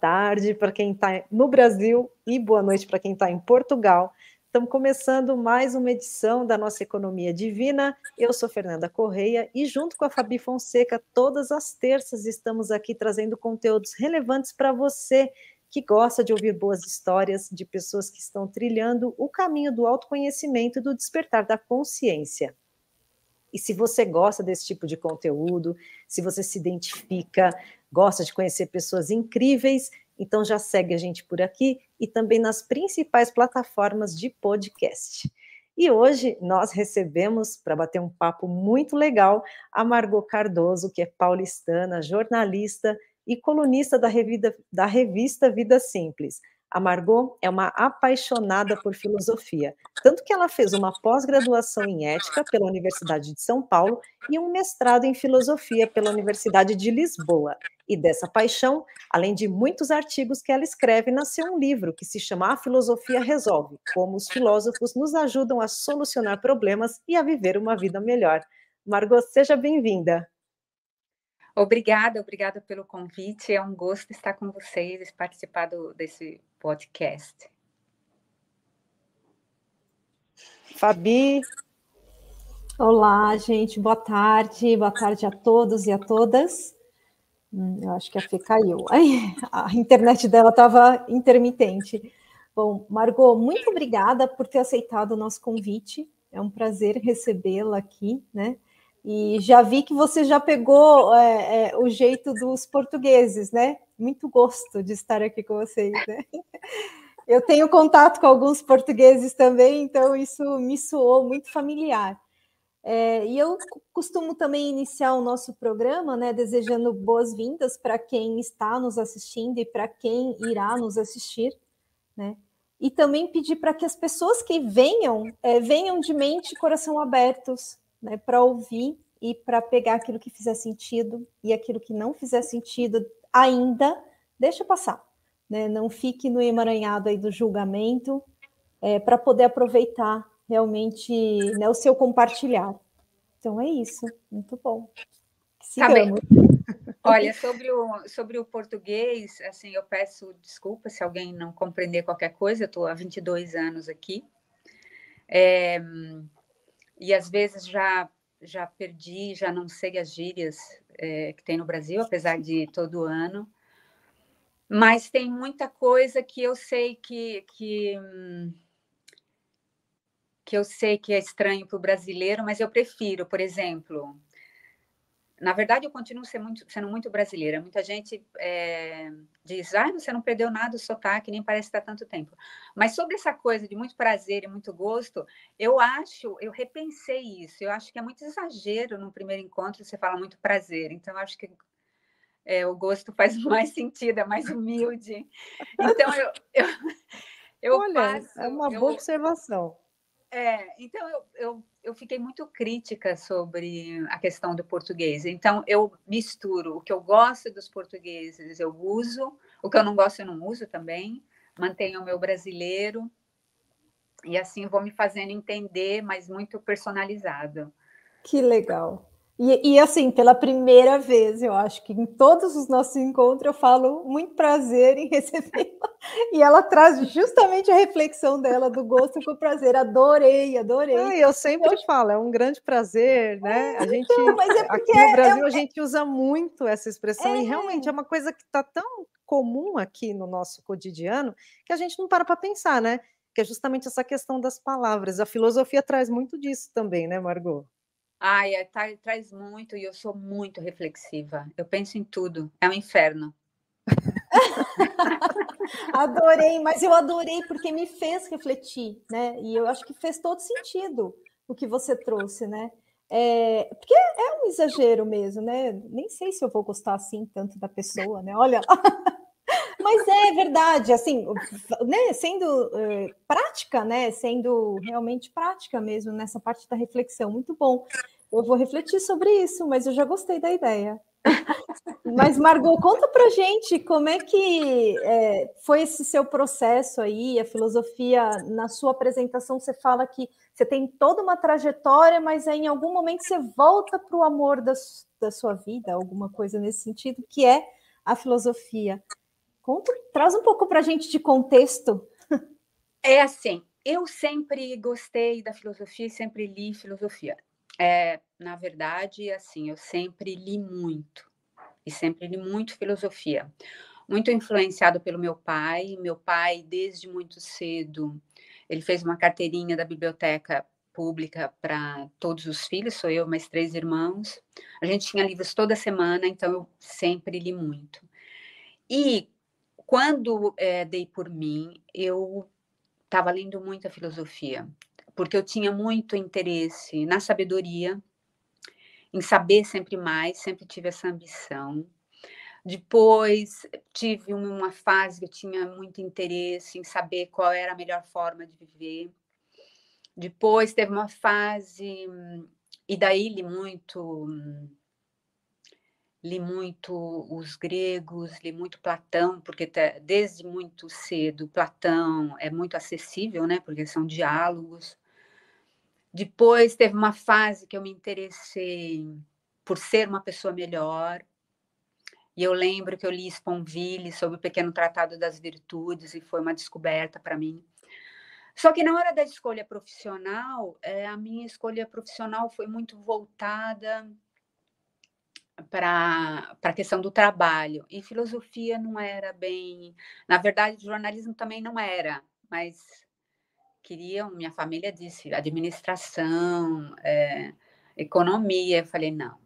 tarde para quem está no Brasil e boa noite para quem está em Portugal. Estamos começando mais uma edição da nossa Economia Divina. Eu sou Fernanda Correia e, junto com a Fabi Fonseca, todas as terças estamos aqui trazendo conteúdos relevantes para você que gosta de ouvir boas histórias de pessoas que estão trilhando o caminho do autoconhecimento e do despertar da consciência. E se você gosta desse tipo de conteúdo, se você se identifica, gosta de conhecer pessoas incríveis, então já segue a gente por aqui e também nas principais plataformas de podcast. E hoje nós recebemos, para bater um papo muito legal, a Margot Cardoso, que é paulistana, jornalista e colunista da da revista Vida Simples. A Margot é uma apaixonada por filosofia, tanto que ela fez uma pós-graduação em ética pela Universidade de São Paulo e um mestrado em filosofia pela Universidade de Lisboa. E dessa paixão, além de muitos artigos que ela escreve, nasceu um livro que se chama A Filosofia Resolve: Como os filósofos nos ajudam a solucionar problemas e a viver uma vida melhor. Margot, seja bem-vinda. Obrigada, obrigada pelo convite. É um gosto estar com vocês e participar do, desse podcast. Fabi. Olá, gente. Boa tarde. Boa tarde a todos e a todas. Hum, eu acho que a Fê caiu. Ai, a internet dela estava intermitente. Bom, Margot, muito obrigada por ter aceitado o nosso convite. É um prazer recebê-la aqui, né? E já vi que você já pegou é, é, o jeito dos portugueses, né? Muito gosto de estar aqui com vocês, né? Eu tenho contato com alguns portugueses também, então isso me soou muito familiar. É, e eu costumo também iniciar o nosso programa, né, desejando boas-vindas para quem está nos assistindo e para quem irá nos assistir, né? E também pedir para que as pessoas que venham, é, venham de mente e coração abertos, né, para ouvir e para pegar aquilo que fizer sentido e aquilo que não fizer sentido ainda, deixa passar. Né? Não fique no emaranhado aí do julgamento, é, para poder aproveitar realmente né, o seu compartilhar. Então é isso, muito bom. Sigamos. Tá Olha, sobre o, sobre o português, assim, eu peço desculpa se alguém não compreender qualquer coisa, eu estou há 22 anos aqui. É, e às vezes já já perdi, já não sei as gírias é, que tem no Brasil, apesar de todo ano. Mas tem muita coisa que eu sei que, que, que eu sei que é estranho para o brasileiro, mas eu prefiro, por exemplo, na verdade, eu continuo sendo muito, sendo muito brasileira. Muita gente é, diz, ah, você não perdeu nada o sotaque, nem parece estar tanto tempo. Mas sobre essa coisa de muito prazer e muito gosto, eu acho, eu repensei isso. Eu acho que é muito exagero no primeiro encontro você fala muito prazer. Então, eu acho que é, o gosto faz mais sentido, é mais humilde. Então, eu, eu, eu Olha, passo, é uma boa eu, observação. É, então eu, eu, eu fiquei muito crítica sobre a questão do português. Então eu misturo o que eu gosto dos portugueses, eu uso, o que eu não gosto eu não uso também, mantenho o meu brasileiro e assim vou me fazendo entender, mas muito personalizado. Que legal. E, e, assim, pela primeira vez, eu acho que em todos os nossos encontros eu falo muito prazer em recebê-la. E ela traz justamente a reflexão dela do gosto com o prazer. Adorei, adorei. Ah, eu sempre eu... falo, é um grande prazer, né? A gente, então, é aqui no Brasil, é... a gente usa muito essa expressão é... e realmente é uma coisa que está tão comum aqui no nosso cotidiano que a gente não para para pensar, né? Que é justamente essa questão das palavras. A filosofia traz muito disso também, né, Margot? Ai, é, tá, traz muito e eu sou muito reflexiva. Eu penso em tudo. É um inferno. adorei, mas eu adorei porque me fez refletir, né? E eu acho que fez todo sentido o que você trouxe, né? É, porque é um exagero mesmo, né? Nem sei se eu vou gostar assim tanto da pessoa, né? Olha. Mas é verdade, assim, né, sendo é, prática, né, sendo realmente prática mesmo nessa parte da reflexão, muito bom. Eu vou refletir sobre isso, mas eu já gostei da ideia. mas, Margot, conta pra gente como é que é, foi esse seu processo aí, a filosofia, na sua apresentação, você fala que você tem toda uma trajetória, mas aí, em algum momento você volta para o amor da, da sua vida, alguma coisa nesse sentido, que é a filosofia. Conta, traz um pouco para a gente de contexto. É assim, eu sempre gostei da filosofia e sempre li filosofia. É, na verdade, assim, eu sempre li muito e sempre li muito filosofia. Muito influenciado pelo meu pai. Meu pai, desde muito cedo, ele fez uma carteirinha da biblioteca pública para todos os filhos, sou eu, mais três irmãos. A gente tinha livros toda semana, então eu sempre li muito. E quando é, dei por mim, eu estava lendo muita filosofia, porque eu tinha muito interesse na sabedoria, em saber sempre mais, sempre tive essa ambição. Depois tive uma fase que eu tinha muito interesse em saber qual era a melhor forma de viver. Depois teve uma fase, e daí li muito, li muito os gregos, li muito Platão, porque desde muito cedo Platão é muito acessível, né? Porque são diálogos. Depois teve uma fase que eu me interessei por ser uma pessoa melhor. E eu lembro que eu li Sponville sobre o Pequeno Tratado das Virtudes e foi uma descoberta para mim. Só que na hora da escolha profissional, é, a minha escolha profissional foi muito voltada para a questão do trabalho. E filosofia não era bem. Na verdade, jornalismo também não era, mas queriam, minha família disse, administração, é, economia. Eu falei, não,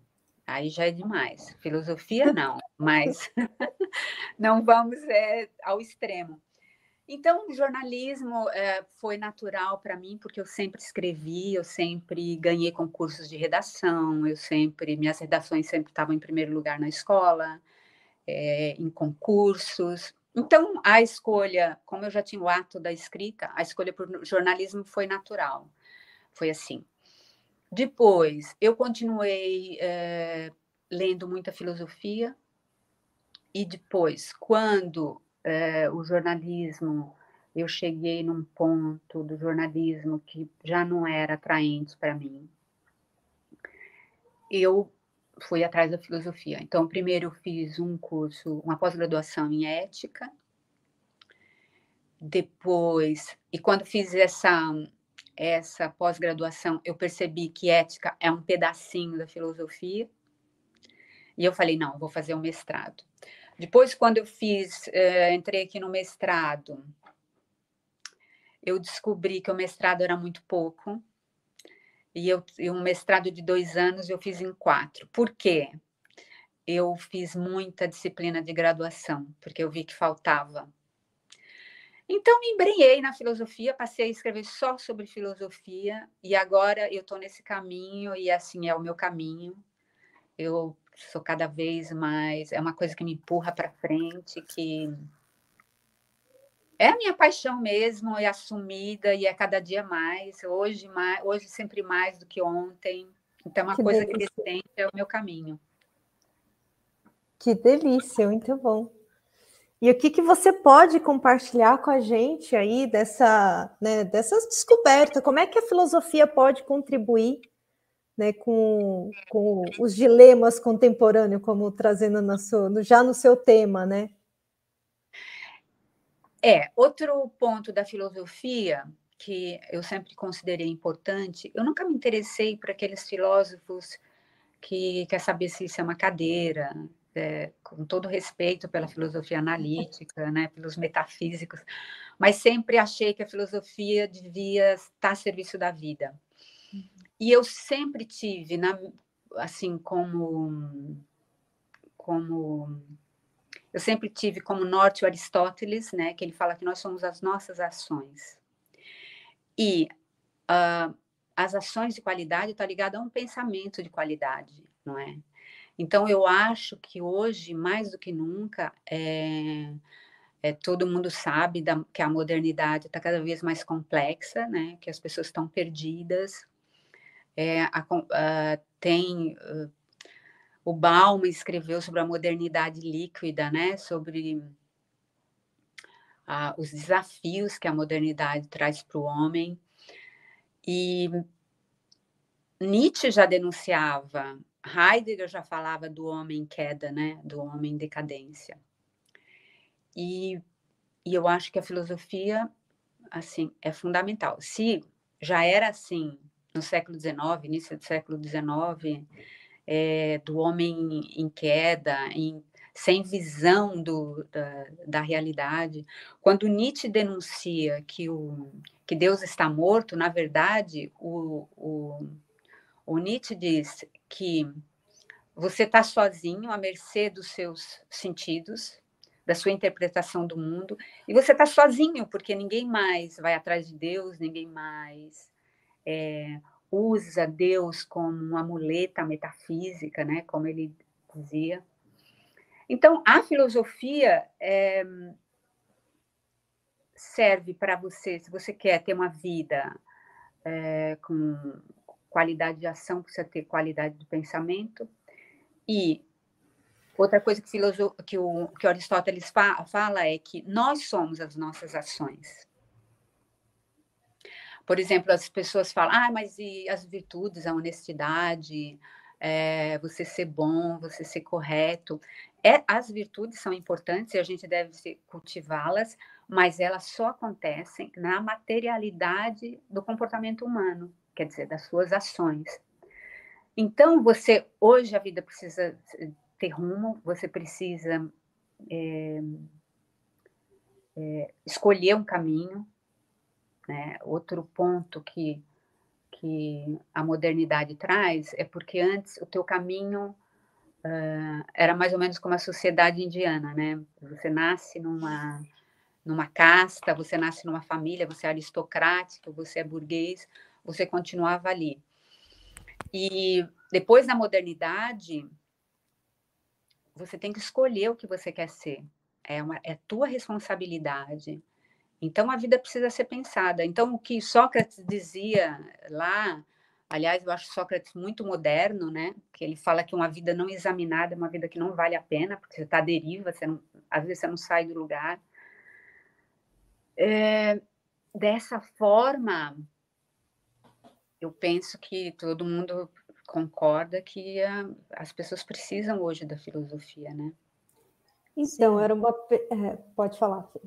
aí já é demais. Filosofia, não, mas não vamos é, ao extremo. Então, jornalismo é, foi natural para mim, porque eu sempre escrevi, eu sempre ganhei concursos de redação, eu sempre, minhas redações sempre estavam em primeiro lugar na escola, é, em concursos. Então, a escolha, como eu já tinha o ato da escrita, a escolha por jornalismo foi natural. Foi assim. Depois, eu continuei é, lendo muita filosofia, e depois, quando é, o jornalismo, eu cheguei num ponto do jornalismo que já não era atraente para mim. Eu fui atrás da filosofia. Então, primeiro eu fiz um curso, uma pós-graduação em ética. Depois, e quando fiz essa essa pós-graduação, eu percebi que ética é um pedacinho da filosofia. E eu falei, não, vou fazer um mestrado. Depois, quando eu fiz, uh, entrei aqui no mestrado, eu descobri que o mestrado era muito pouco. E, eu, e um mestrado de dois anos eu fiz em quatro. Por quê? Eu fiz muita disciplina de graduação, porque eu vi que faltava. Então, me embrenhei na filosofia, passei a escrever só sobre filosofia, e agora eu estou nesse caminho, e assim é o meu caminho. Eu sou cada vez mais, é uma coisa que me empurra para frente, que é a minha paixão mesmo, é assumida e é cada dia mais, hoje mais, hoje sempre mais do que ontem. Então, é uma que coisa delícia. crescente é o meu caminho. Que delícia, muito bom. E o que, que você pode compartilhar com a gente aí dessa, né, dessas descobertas? Como é que a filosofia pode contribuir né, com, com os dilemas contemporâneos, como trazendo seu, no, já no seu tema, né? É, outro ponto da filosofia que eu sempre considerei importante, eu nunca me interessei por aqueles filósofos que quer saber se isso é uma cadeira, é, com todo respeito pela filosofia analítica, né, pelos metafísicos, mas sempre achei que a filosofia devia estar a serviço da vida. E eu sempre tive, na, assim, como, como eu sempre tive como norte o Aristóteles, né, que ele fala que nós somos as nossas ações. E uh, as ações de qualidade estão tá ligadas a um pensamento de qualidade, não é? Então, eu acho que hoje, mais do que nunca, é, é, todo mundo sabe da, que a modernidade está cada vez mais complexa, né? que as pessoas estão perdidas, é, a, a, tem uh, o Bauman escreveu sobre a modernidade líquida, né? Sobre uh, os desafios que a modernidade traz para o homem. E Nietzsche já denunciava, Heidegger já falava do homem em queda, né? Do homem em decadência. e, e eu acho que a filosofia, assim, é fundamental. Se já era assim no século XIX, início do século XIX, é, do homem em queda, em, sem visão do, da, da, realidade. Quando Nietzsche denuncia que, o, que Deus está morto, na verdade, o, o, o Nietzsche diz que você está sozinho, à mercê dos seus sentidos, da sua interpretação do mundo, e você está sozinho, porque ninguém mais vai atrás de Deus, ninguém mais é, usa Deus como uma muleta metafísica, né, como ele dizia. Então, a filosofia é, serve para você, se você quer ter uma vida é, com qualidade de ação, precisa ter qualidade de pensamento. E outra coisa que, que, o, que Aristóteles fa fala é que nós somos as nossas ações. Por exemplo, as pessoas falam, ah, mas e as virtudes, a honestidade, é, você ser bom, você ser correto. É, as virtudes são importantes e a gente deve cultivá-las, mas elas só acontecem na materialidade do comportamento humano, quer dizer, das suas ações. Então, você, hoje a vida precisa ter rumo, você precisa é, é, escolher um caminho, né? Outro ponto que, que a modernidade traz é porque antes o teu caminho uh, era mais ou menos como a sociedade indiana, né? Você nasce numa numa casta, você nasce numa família, você é aristocrático, você é burguês, você continuava ali. E depois da modernidade, você tem que escolher o que você quer ser. É, uma, é tua responsabilidade. Então, a vida precisa ser pensada. Então, o que Sócrates dizia lá, aliás, eu acho Sócrates muito moderno, né? Que ele fala que uma vida não examinada é uma vida que não vale a pena, porque você está à deriva, você não, às vezes você não sai do lugar. É, dessa forma, eu penso que todo mundo concorda que a, as pessoas precisam hoje da filosofia, né? Então, era uma. É, pode falar, Fê.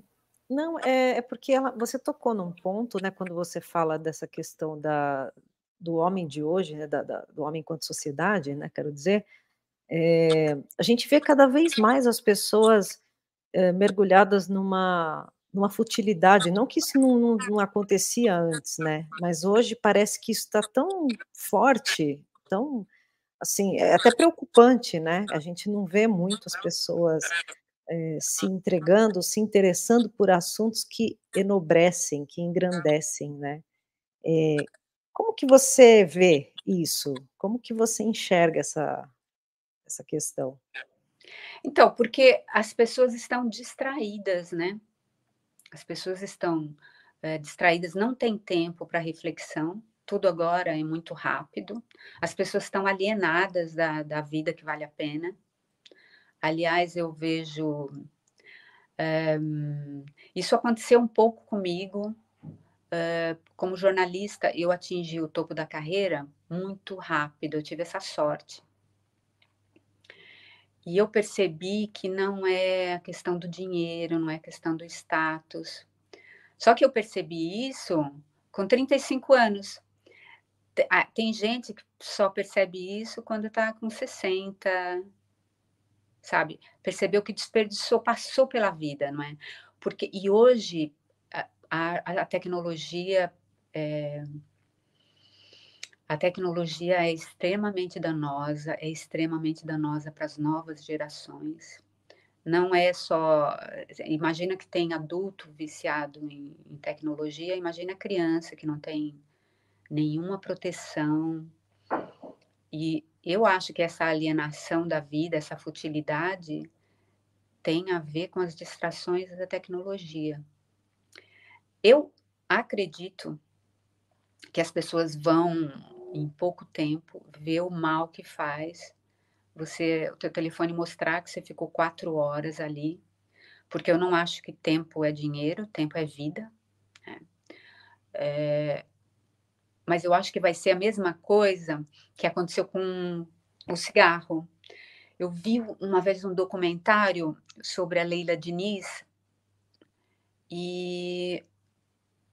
Não, é, é porque ela, você tocou num ponto, né, quando você fala dessa questão da, do homem de hoje, né, da, da, do homem enquanto sociedade, né, quero dizer, é, a gente vê cada vez mais as pessoas é, mergulhadas numa, numa futilidade, não que isso não, não, não, acontecia antes, né, mas hoje parece que isso está tão forte, tão, assim, é até preocupante, né, a gente não vê muito as pessoas é, se entregando, se interessando por assuntos que enobrecem, que engrandecem, né? É, como que você vê isso? Como que você enxerga essa, essa questão? Então, porque as pessoas estão distraídas, né? As pessoas estão é, distraídas, não tem tempo para reflexão, tudo agora é muito rápido, as pessoas estão alienadas da, da vida que vale a pena, Aliás, eu vejo. Eh, isso aconteceu um pouco comigo. Uh, como jornalista, eu atingi o topo da carreira muito rápido, eu tive essa sorte. E eu percebi que não é a questão do dinheiro, não é a questão do status. Só que eu percebi isso com 35 anos. Ah, tem gente que só percebe isso quando está com 60, sabe? Percebeu que desperdiçou, passou pela vida, não é? Porque, e hoje, a, a, a tecnologia. É, a tecnologia é extremamente danosa, é extremamente danosa para as novas gerações. Não é só. Imagina que tem adulto viciado em, em tecnologia, imagina criança que não tem nenhuma proteção. E eu acho que essa alienação da vida, essa futilidade, tem a ver com as distrações da tecnologia. Eu acredito que as pessoas vão, em pouco tempo, ver o mal que faz você, o teu telefone mostrar que você ficou quatro horas ali, porque eu não acho que tempo é dinheiro, tempo é vida. Né? É, mas eu acho que vai ser a mesma coisa que aconteceu com o cigarro. Eu vi uma vez um documentário sobre a Leila Diniz, e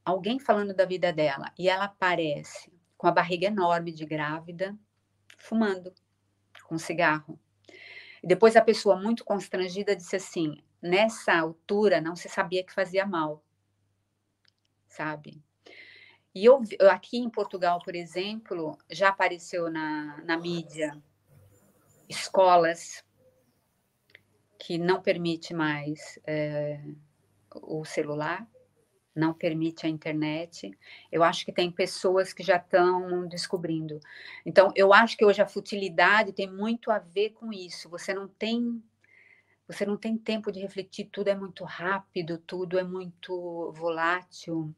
alguém falando da vida dela, e ela aparece com a barriga enorme de grávida, fumando com cigarro. E depois a pessoa, muito constrangida, disse assim: nessa altura não se sabia que fazia mal, sabe? E eu, aqui em Portugal, por exemplo, já apareceu na, na mídia escolas que não permite mais é, o celular, não permite a internet. Eu acho que tem pessoas que já estão descobrindo. Então, eu acho que hoje a futilidade tem muito a ver com isso. Você não tem você não tem tempo de refletir, tudo é muito rápido, tudo é muito volátil.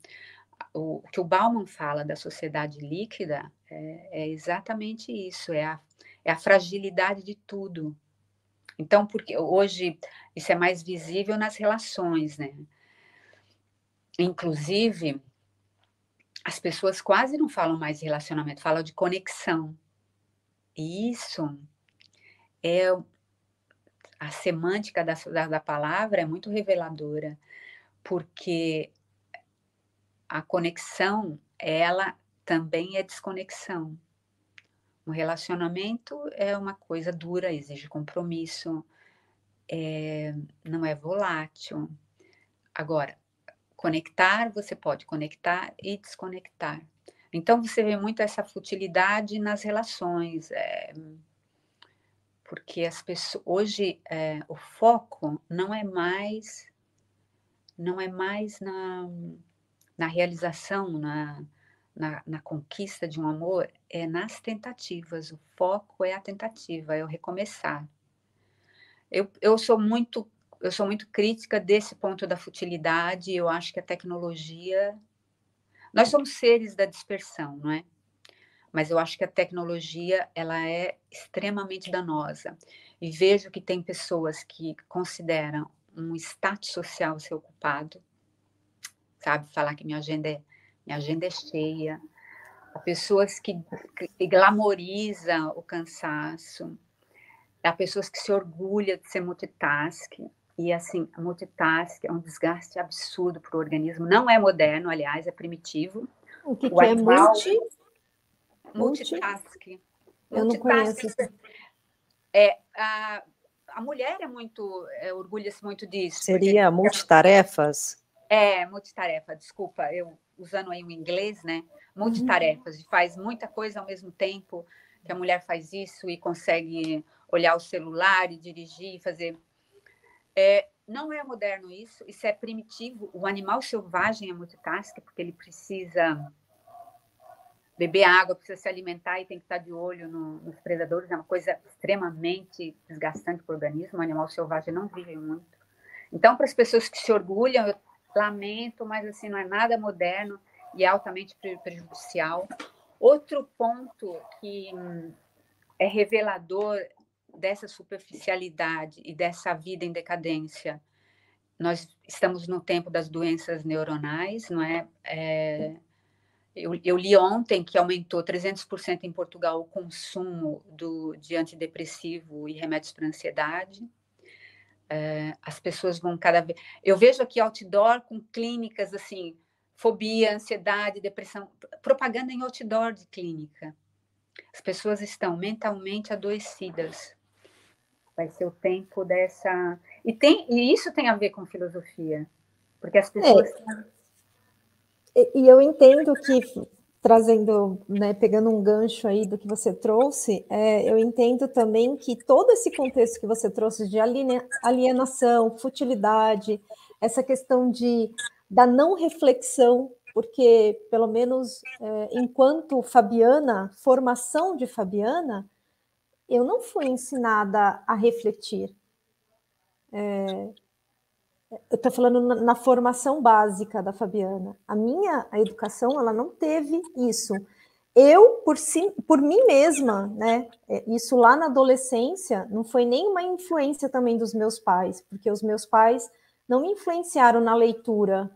O, que o Bauman fala da sociedade líquida é, é exatamente isso, é a, é a fragilidade de tudo. Então, porque hoje isso é mais visível nas relações, né? Inclusive, as pessoas quase não falam mais de relacionamento, falam de conexão. E isso é a semântica da, da, da palavra é muito reveladora, porque a conexão, ela também é desconexão. Um relacionamento é uma coisa dura, exige compromisso, é, não é volátil. Agora, conectar, você pode conectar e desconectar. Então, você vê muito essa futilidade nas relações, é, porque as pessoas hoje é, o foco não é mais não é mais na, na realização, na, na, na, conquista de um amor, é nas tentativas. O foco é a tentativa, é o recomeçar. Eu, eu sou muito eu sou muito crítica desse ponto da futilidade. Eu acho que a tecnologia. Nós somos seres da dispersão, não é? Mas eu acho que a tecnologia ela é extremamente danosa. E vejo que tem pessoas que consideram um status social ser ocupado, sabe? Falar que minha agenda é, minha agenda é cheia. Há pessoas que, que glamorizam o cansaço. Há pessoas que se orgulham de ser multitasking. E assim, multitask é um desgaste absurdo para o organismo. Não é moderno, aliás, é primitivo. O que, o que é multi? Multitask. Eu não conheço. É, a, a mulher é muito, é, orgulha-se muito disso. Seria porque, multitarefas? É, multitarefa, desculpa, eu usando aí o inglês, né? Multitarefas, uhum. faz muita coisa ao mesmo tempo, que a mulher faz isso e consegue olhar o celular e dirigir, fazer é, não é moderno isso, isso é primitivo. O animal selvagem é multitask, porque ele precisa beber água, precisa se alimentar e tem que estar de olho no, nos predadores. É uma coisa extremamente desgastante para o organismo. O animal selvagem não vive muito. Então, para as pessoas que se orgulham, eu lamento, mas assim não é nada moderno e altamente prejudicial. Outro ponto que hum, é revelador dessa superficialidade e dessa vida em decadência. Nós estamos no tempo das doenças neuronais, não é? é eu, eu, li ontem que aumentou 300% em Portugal o consumo do, de antidepressivo e remédios para ansiedade. É, as pessoas vão cada vez. Eu vejo aqui outdoor com clínicas assim, fobia, ansiedade, depressão, propaganda em outdoor de clínica. As pessoas estão mentalmente adoecidas vai ser o tempo dessa. E, tem, e isso tem a ver com filosofia, porque as pessoas. É. E eu entendo que, trazendo, né, pegando um gancho aí do que você trouxe, é, eu entendo também que todo esse contexto que você trouxe de alienação, futilidade, essa questão de da não reflexão, porque, pelo menos é, enquanto Fabiana, formação de Fabiana, eu não fui ensinada a refletir. É, eu estou falando na, na, formação básica da Fabiana. A minha a educação ela não teve isso. Eu, por, si, por mim mesma, né? É, isso lá na adolescência não foi nenhuma influência também dos meus pais, porque os meus pais não me influenciaram na leitura,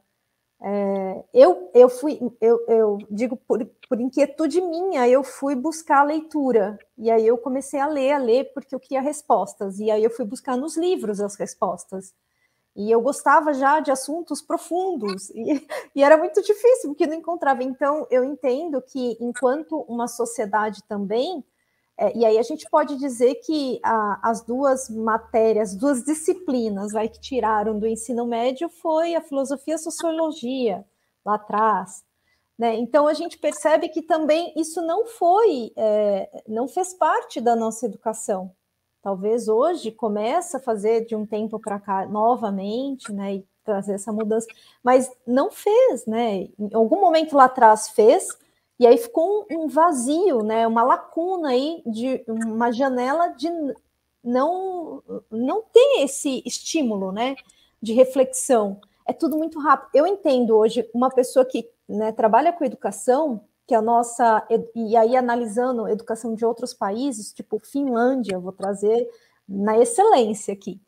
é, eu, eu fui, eu, eu digo por, por, inquietude minha, eu fui buscar a leitura, e aí eu comecei a ler, a ler, porque eu queria respostas, e aí eu fui buscar nos livros as respostas. E eu gostava já de assuntos profundos, e, e, era muito difícil, porque não encontrava. Então, eu entendo que, enquanto uma sociedade também, é, e aí a gente pode dizer que a, as duas matérias, duas disciplinas vai, que tiraram do ensino médio foi a filosofia e a sociologia, lá atrás. Né? Então, a gente percebe que também isso não foi, é, não fez parte da nossa educação talvez hoje comece a fazer de um tempo para cá novamente, né, e trazer essa mudança, mas não fez, né? Em algum momento lá atrás fez, e aí ficou um, vazio, né, uma lacuna aí de uma janela de não não ter esse estímulo, né, de reflexão. É tudo muito rápido. Eu entendo hoje uma pessoa que né, trabalha com educação, que a nossa, e aí analisando a educação de outros países, tipo Finlândia, vou trazer na excelência aqui.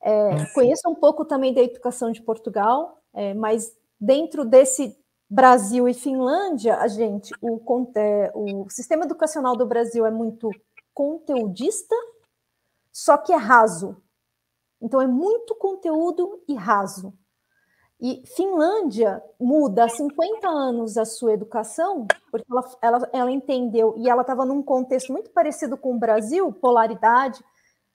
É, conheço um pouco também da educação de Portugal, é, mas dentro desse Brasil e Finlândia, a gente, o, é, o sistema educacional do Brasil é muito conteudista, só que é raso. Então é muito conteúdo e raso. E Finlândia muda há 50 anos a sua educação, porque ela, ela, ela entendeu, e ela estava num contexto muito parecido com o Brasil, polaridade,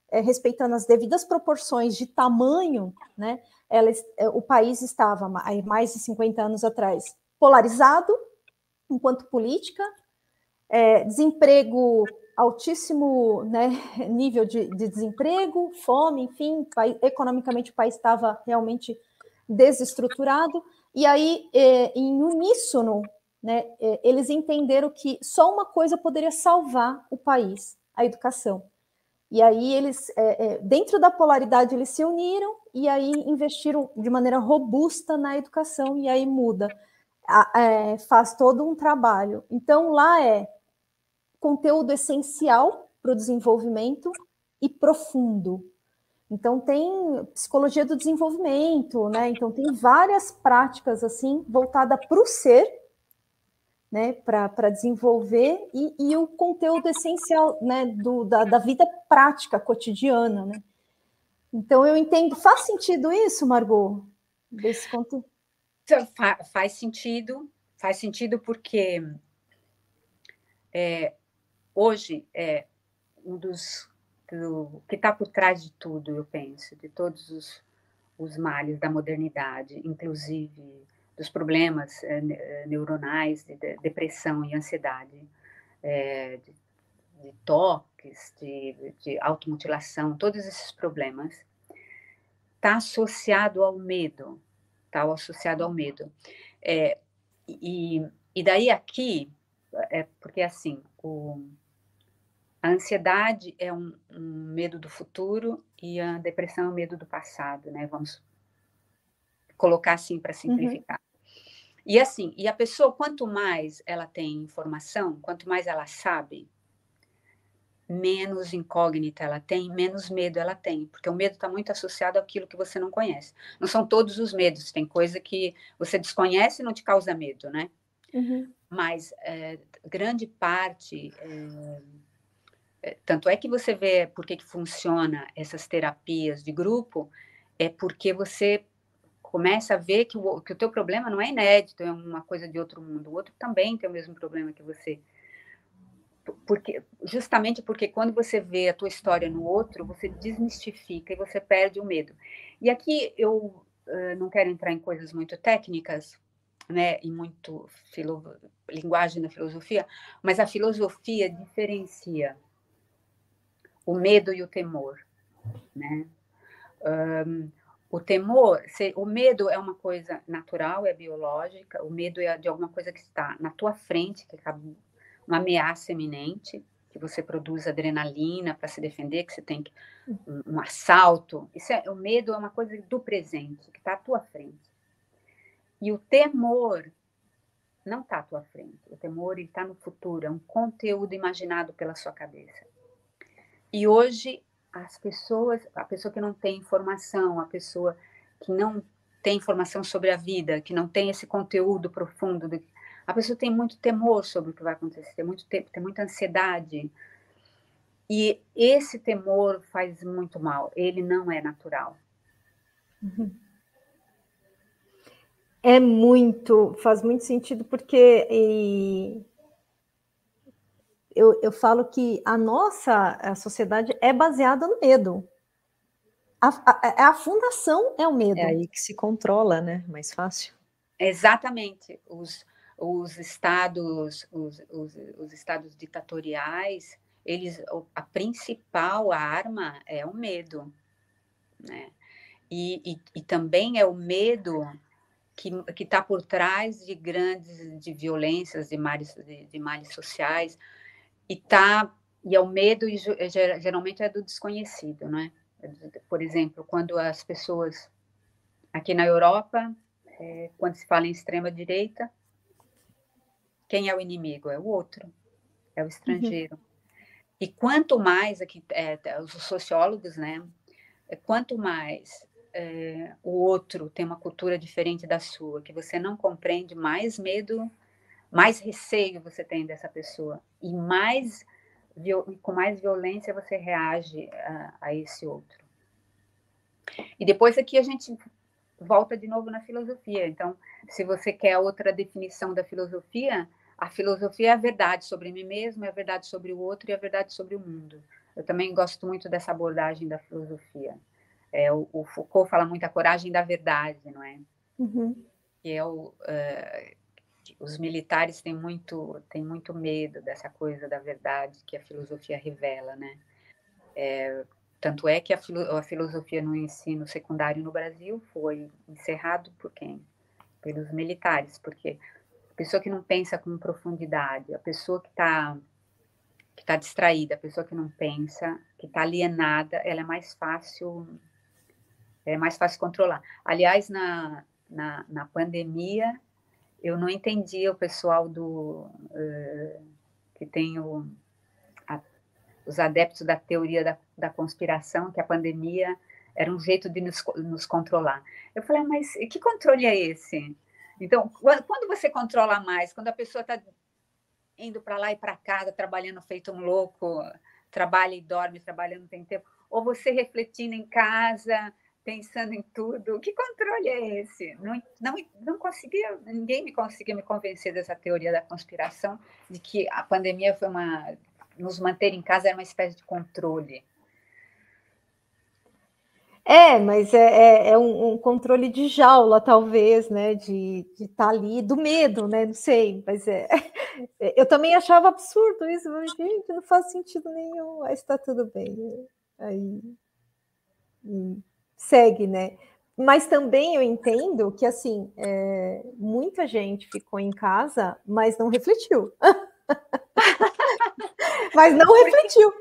é, respeitando as devidas proporções de tamanho, né? Ela, é, o país estava, mais de 50 anos atrás, polarizado, enquanto política, é, desemprego altíssimo né, nível de, de desemprego, fome, enfim, economicamente o país estava realmente desestruturado, e aí, é, em uníssono, né, é, eles entenderam que só uma coisa poderia salvar o país, a educação. E aí eles, é, dentro da polaridade, eles se uniram e aí investiram de maneira robusta na educação e aí muda, faz todo um trabalho. Então lá é conteúdo essencial para o desenvolvimento e profundo. Então tem psicologia do desenvolvimento, né? Então tem várias práticas assim voltada para o ser, né? Para desenvolver e, e, o conteúdo essencial, né? Do, da, da vida prática cotidiana, né? Então eu entendo. Faz sentido isso, Margot? Desse conteúdo? Faz sentido, faz sentido porque é, hoje é um dos do, que está por trás de tudo, eu penso, de todos os, os males da modernidade, inclusive dos problemas é, neuronais, de, de, depressão e ansiedade, é, de, de, toques, de, de automutilação, todos esses problemas, está associado ao medo, está associado ao medo. É, e, e daí aqui, é porque assim, o, a ansiedade é um, um, medo do futuro e a depressão é um medo do passado, né? Vamos colocar assim para uhum. simplificar. Uhum. E assim, e a pessoa, quanto mais ela tem informação, quanto mais ela sabe, menos incógnita ela tem, menos medo ela tem, porque o medo está muito associado àquilo que você não conhece. Não são todos os medos, tem coisa que você desconhece e não te causa medo, né? Uhum. Mas é, grande parte é, é, tanto é que você vê por que, que funciona essas terapias de grupo, é porque você começa a ver que o, que o teu problema não é inédito, é uma coisa de outro mundo. O outro também tem o mesmo problema que você. Porque, justamente porque quando você vê a tua história no outro, você desmistifica e você perde o medo. E aqui eu uh, não quero entrar em coisas muito técnicas, né, e muito filo... linguagem da filosofia, mas a filosofia diferencia o medo e o temor, né? Um, o temor, se, o medo é uma coisa natural, é biológica, o medo é de alguma coisa que está na tua frente, que é uma ameaça iminente, que você produz adrenalina para se defender, que você tem que, um, um assalto. Isso é, o medo é uma coisa do presente, que está à tua frente. E o temor não está à tua frente. O temor está no futuro, é um conteúdo imaginado pela sua cabeça. E hoje as pessoas, a pessoa que não tem informação, a pessoa que não tem informação sobre a vida, que não tem esse conteúdo profundo, a pessoa tem muito temor sobre o que vai acontecer, tem, muito tempo, tem muita ansiedade. E esse temor faz muito mal, ele não é natural. Uhum. É muito, faz muito sentido, porque e, eu, eu falo que a nossa a sociedade é baseada no medo. A, a, a, fundação é o medo. É aí que se controla, né? Mais fácil. Exatamente. Os, os estados, os, os, os estados ditatoriais, eles, a principal arma é o medo, né? E, e, e também é o medo que está por trás de grandes de violências, de males, de, de males sociais, e tá e é o medo e geralmente é do desconhecido, né? Por exemplo, quando as pessoas aqui na Europa, é, quando se fala em extrema direita, quem é o inimigo? É o outro, é o estrangeiro. Uhum. E quanto mais aqui, é, os sociólogos, né? É, quanto mais é, o outro tem uma cultura diferente da sua, que você não compreende, mais medo, mais receio você tem dessa pessoa e mais com mais violência você reage a, a esse outro. E depois aqui a gente volta de novo na filosofia. Então, se você quer outra definição da filosofia, a filosofia é a verdade sobre mim mesmo, é a verdade sobre o outro e é a verdade sobre o mundo. Eu também gosto muito dessa abordagem da filosofia. É, o, o Foucault fala muito a coragem da verdade, não é? Uhum. Que é o, uh, os militares têm muito, têm muito medo dessa coisa da verdade que a filosofia revela, né? É, tanto é que a, filo, a filosofia no ensino secundário no Brasil foi encerrado por quem? Pelos militares, porque pessoa que não pensa com profundidade, a pessoa que está que está distraída, a pessoa que não pensa, que está alienada, ela é mais fácil é mais fácil controlar. Aliás, na, na, na pandemia, eu não entendia o pessoal do uh, que tem o, a, os adeptos da teoria da, da conspiração, que a pandemia era um jeito de nos, nos controlar. Eu falei, mas que controle é esse? Então, quando você controla mais, quando a pessoa está indo para lá e para cá, trabalhando feito um louco, trabalha e dorme, trabalhando tem tempo, ou você refletindo em casa, pensando em tudo, que controle é esse? Não, não, não conseguia, ninguém me conseguia me convencer dessa teoria da conspiração, de que a pandemia foi uma, nos manter em casa era uma espécie de controle. É, mas é, é, é um, um, controle de jaula, talvez, né? De estar tá ali, do medo, né? Não sei, mas é. Eu também achava absurdo isso, mas, gente, não faz sentido nenhum, mas está tudo bem. Aí. Segue, né? Mas também eu entendo que, assim, é, muita gente ficou em casa, mas não refletiu. mas não refletiu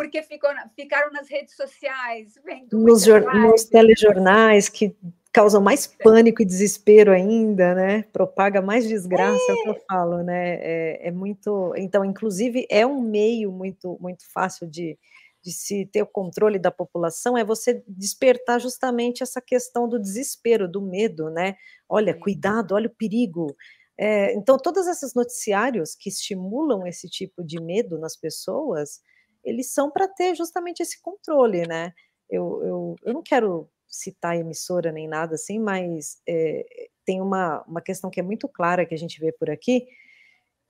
porque ficou, ficaram nas redes sociais, vendo nos, nos telejornais que causam mais pânico e desespero ainda, né? Propaga mais desgraça, é, é o que eu é. falo, né? É, é, muito. Então, inclusive, é um meio muito, muito fácil de, de se ter o controle da população, é você despertar justamente essa questão do desespero, do medo, né? Olha, cuidado, olha o perigo. É, então, todos esses noticiários que estimulam esse tipo de medo nas pessoas, eles são para ter justamente esse controle, né? Eu, eu, eu não quero citar emissora nem nada assim, mas é, tem uma, uma questão que é muito clara que a gente vê por aqui,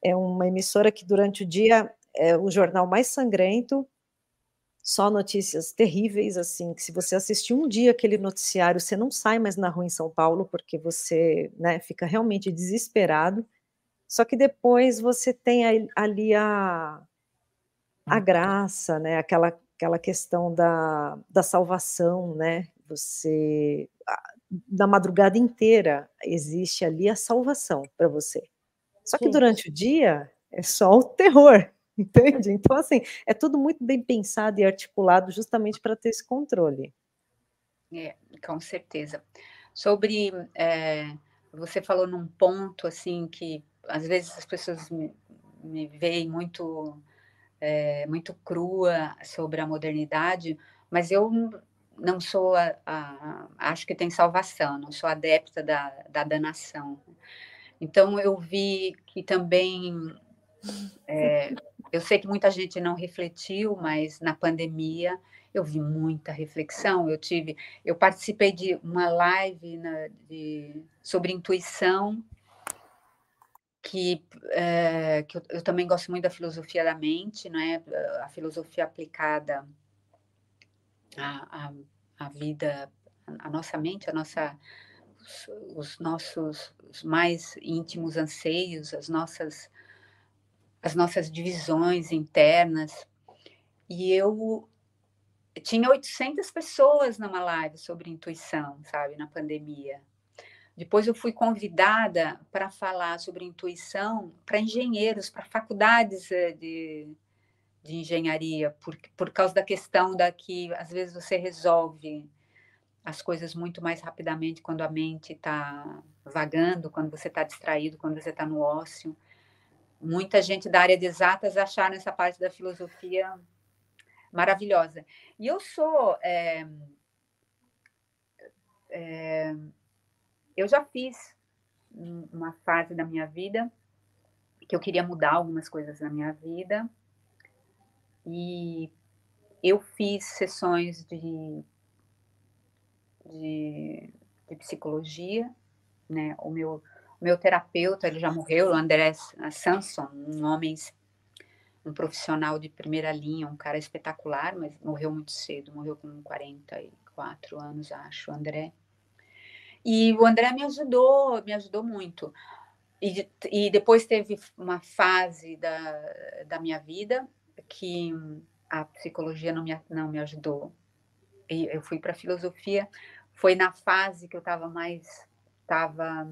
é uma emissora que durante o dia é o jornal mais sangrento, só notícias terríveis, assim, que se você assistir um dia aquele noticiário, você não sai mais na rua em São Paulo, porque você né, fica realmente desesperado, só que depois você tem ali a, a graça, né? Aquela, aquela questão da, da salvação, né? Você na madrugada inteira existe ali a salvação para você. Só que Sim. durante o dia é só o terror, entende? Então, assim, é tudo muito bem pensado e articulado justamente para ter esse controle. É, com certeza. Sobre, é, você falou num ponto, assim, que às vezes as pessoas me, me veem muito é, muito crua sobre a modernidade, mas eu não sou a, a, acho que tem salvação, não sou adepta da, da danação. Então eu vi que também é, eu sei que muita gente não refletiu, mas na pandemia eu vi muita reflexão. Eu tive, eu participei de uma live na, de, sobre intuição, que, é, que eu, eu, também gosto muito da filosofia da mente, né? A filosofia aplicada à, à, à vida, à nossa mente, a nossa os, os nossos os mais íntimos anseios, as nossas as nossas divisões internas. E eu tinha 800 pessoas numa live sobre intuição, sabe, na pandemia. Depois eu fui convidada para falar sobre intuição para engenheiros, para faculdades eh, de, de engenharia, por, por causa da questão da que às vezes você resolve as coisas muito mais rapidamente quando a mente está vagando, quando você está distraído, quando você está no ócio. Muita gente da área de exatas acharam essa parte da filosofia maravilhosa. E eu sou. É, é, eu já fiz uma fase da minha vida que eu queria mudar algumas coisas na minha vida. E eu fiz sessões de de, de psicologia, né? O meu, meu terapeuta, ele já morreu, o André Sanson, um homem, um profissional de primeira linha, um cara espetacular, mas morreu muito cedo, morreu com 44 anos, acho, o André. E o André me ajudou, me ajudou muito. E, e depois teve uma fase da, da minha vida que a psicologia não me, não me ajudou. E eu fui para a filosofia foi na fase que eu estava mais estava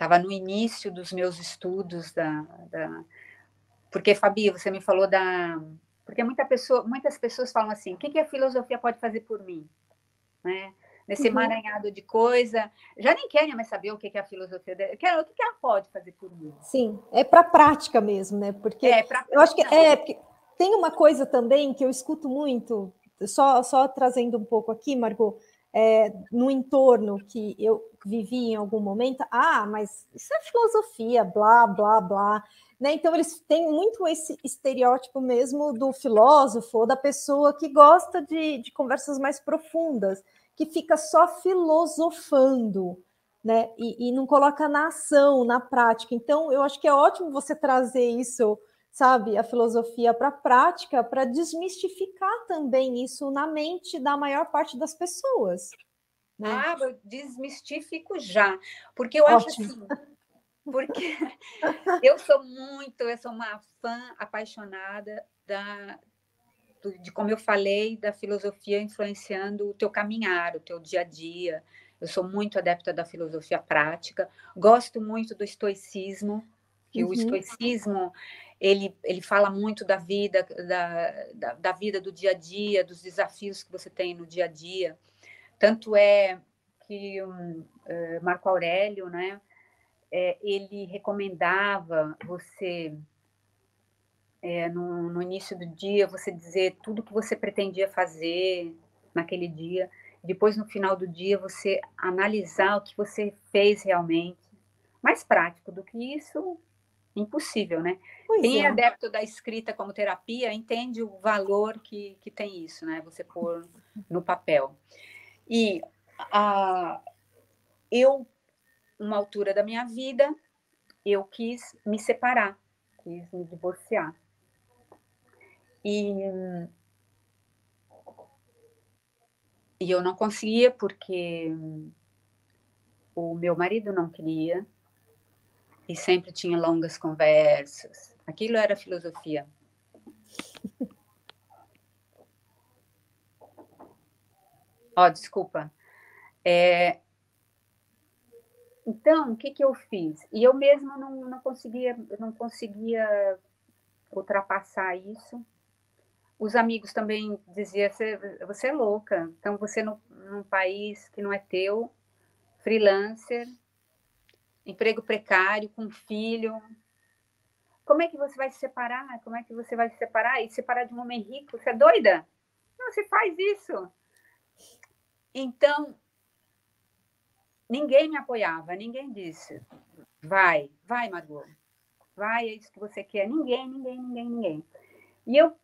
estava no início dos meus estudos da, da, porque Fabi você me falou da porque muita pessoa, muitas pessoas falam assim o que, que a filosofia pode fazer por mim? né? Nesse uhum. emaranhado de coisa já nem querem mais saber o que, que a filosofia quer o que, que ela pode fazer por mim? Sim é para prática mesmo né? Porque é, eu acho que é tem uma coisa também que eu escuto muito só, só trazendo um pouco aqui, Margot, é, no entorno que eu vivi em algum momento, ah, mas isso é filosofia, blá, blá, blá. Né? Então, eles têm muito esse estereótipo mesmo do filósofo ou da pessoa que gosta de, de conversas mais profundas, que fica só filosofando. Né? E, e não coloca na ação, na prática. Então, eu acho que é ótimo você trazer isso sabe, a filosofia para a prática, para desmistificar também isso na mente da maior parte das pessoas. Né? Ah, eu desmistifico já, porque eu Ótimo. acho assim, porque eu sou muito, eu sou uma fã apaixonada da, de como eu falei, da filosofia influenciando o teu caminhar, o teu dia a dia. Eu sou muito adepta da filosofia prática, gosto muito do estoicismo, que uhum. o estoicismo ele, ele fala muito da vida, da, da, da, vida do dia a dia, dos desafios que você tem no dia a dia. Tanto é que um, uh, Marco Aurélio, né, é, ele recomendava você, é, no, no início do dia, você dizer tudo que você pretendia fazer naquele dia, depois no final do dia você analisar o que você fez realmente. Mais prático do que isso, impossível, né? Pois Quem é. é. adepto da escrita como terapia entende o valor que, que tem isso, né? Você pôr no papel. E a, eu, uma altura da minha vida, eu quis me separar, quis me divorciar. E, e eu não conseguia porque o meu marido não queria, e sempre tinha longas conversas. Aquilo era filosofia. Ó, oh, desculpa. É... Então, o que, que eu fiz? E eu mesma não, não conseguia, não conseguia ultrapassar isso. Os amigos também diziam: você, você é louca. Então, você no, num país que não é teu, freelancer, emprego precário, com filho. Como é que você vai se separar? Como é que você vai se separar? E se separar de um homem rico? Você é doida? Não, você faz isso. Então, ninguém me apoiava, ninguém disse, vai, vai, Margot, vai, é isso que você quer. Ninguém, ninguém, ninguém, ninguém. E eu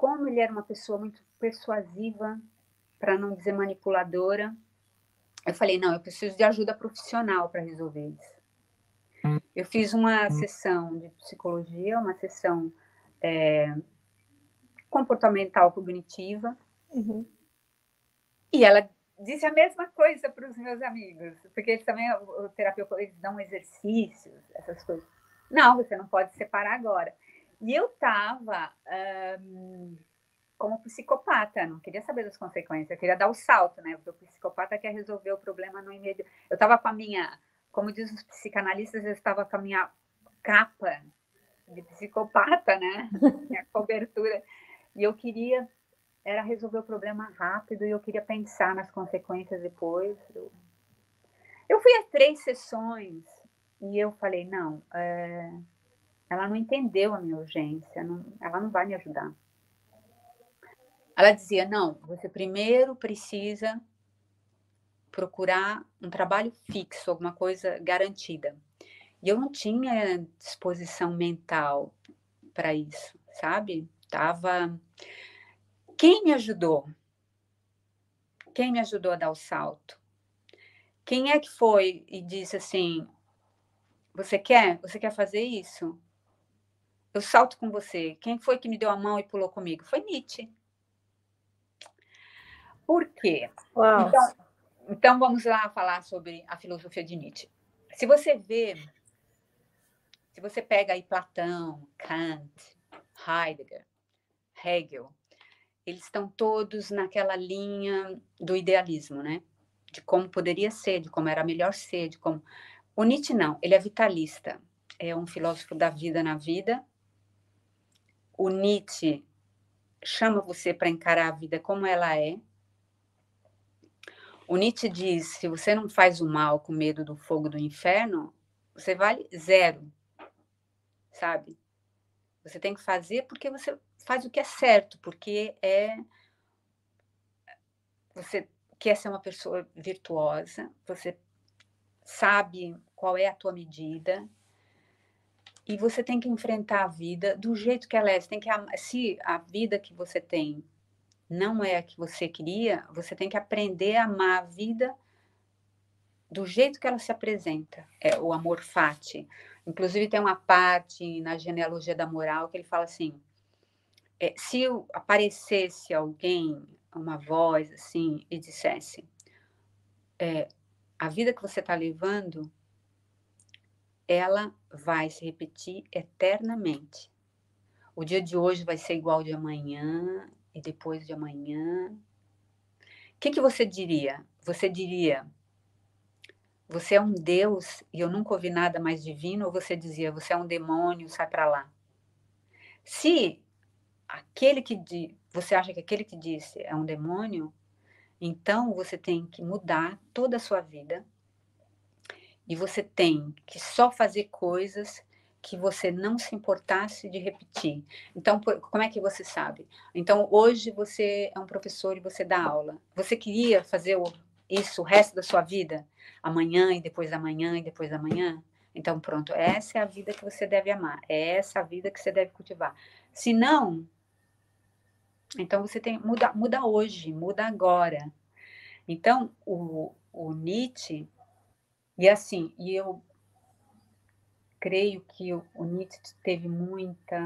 como ele era uma pessoa muito persuasiva, para não dizer manipuladora, eu falei: não, eu preciso de ajuda profissional para resolver isso. Eu fiz uma hum. sessão de psicologia, uma sessão é, comportamental cognitiva, uhum. e ela disse a mesma coisa para os meus amigos, porque eles também, o, o terapeuta, eles dão exercícios, essas coisas. Não, você não pode separar agora. E eu estava um, como psicopata, não queria saber das consequências, eu queria dar o salto, né? O psicopata quer resolver o problema no imediato. Eu estava com a minha como diz os psicanalistas, eu estava com a minha capa de psicopata, né? Minha cobertura. E eu queria era resolver o problema rápido e eu queria pensar nas consequências depois. Eu, eu fui a três sessões e eu falei, não, é, ela não entendeu a minha urgência, não, ela não vai me ajudar. Ela dizia, não, você primeiro precisa procurar um trabalho fixo, alguma coisa garantida. E eu não tinha disposição mental para isso, sabe? Tava Quem me ajudou? Quem me ajudou a dar o salto? Quem é que foi e disse assim: "Você quer? Você quer fazer isso?" Eu salto com você. Quem foi que me deu a mão e pulou comigo? Foi Nietzsche. Por quê? Uau. Então, então, vamos lá falar sobre a filosofia de Nietzsche. Se você vê, se você pega aí Platão, Kant, Heidegger, Hegel, eles estão todos naquela linha do idealismo, né? De como poderia ser, de como era melhor ser, de como. O Nietzsche não, ele é vitalista, é um filósofo da vida na vida. O Nietzsche chama você para encarar a vida como ela é, o Nietzsche diz: se você não faz o mal com medo do fogo do inferno, você vale zero, sabe? Você tem que fazer porque você faz o que é certo, porque é você quer ser uma pessoa virtuosa, você sabe qual é a tua medida e você tem que enfrentar a vida do jeito que ela é. Você tem que se a vida que você tem não é a que você queria, você tem que aprender a amar a vida do jeito que ela se apresenta. É o amor fati. Inclusive tem uma parte na genealogia da moral que ele fala assim: é, se aparecesse alguém, uma voz assim, e dissesse é, a vida que você está levando, ela vai se repetir eternamente. O dia de hoje vai ser igual ao de amanhã, e depois de amanhã. O que, que você diria? Você diria, você é um Deus e eu nunca ouvi nada mais divino, ou você dizia, você é um demônio, sai para lá? Se aquele que você acha que aquele que disse é um demônio, então você tem que mudar toda a sua vida e você tem que só fazer coisas que você não se importasse de repetir. Então, como é que você sabe? Então, hoje você é um professor e você dá aula. Você queria fazer isso o resto da sua vida? Amanhã e depois da manhã e depois da manhã? Então, pronto, essa é a vida que você deve amar. É essa a vida que você deve cultivar. Se não, então você tem muda, muda hoje, muda agora. Então, o, o Nietzsche e assim, e eu creio que o, Nietzsche teve muita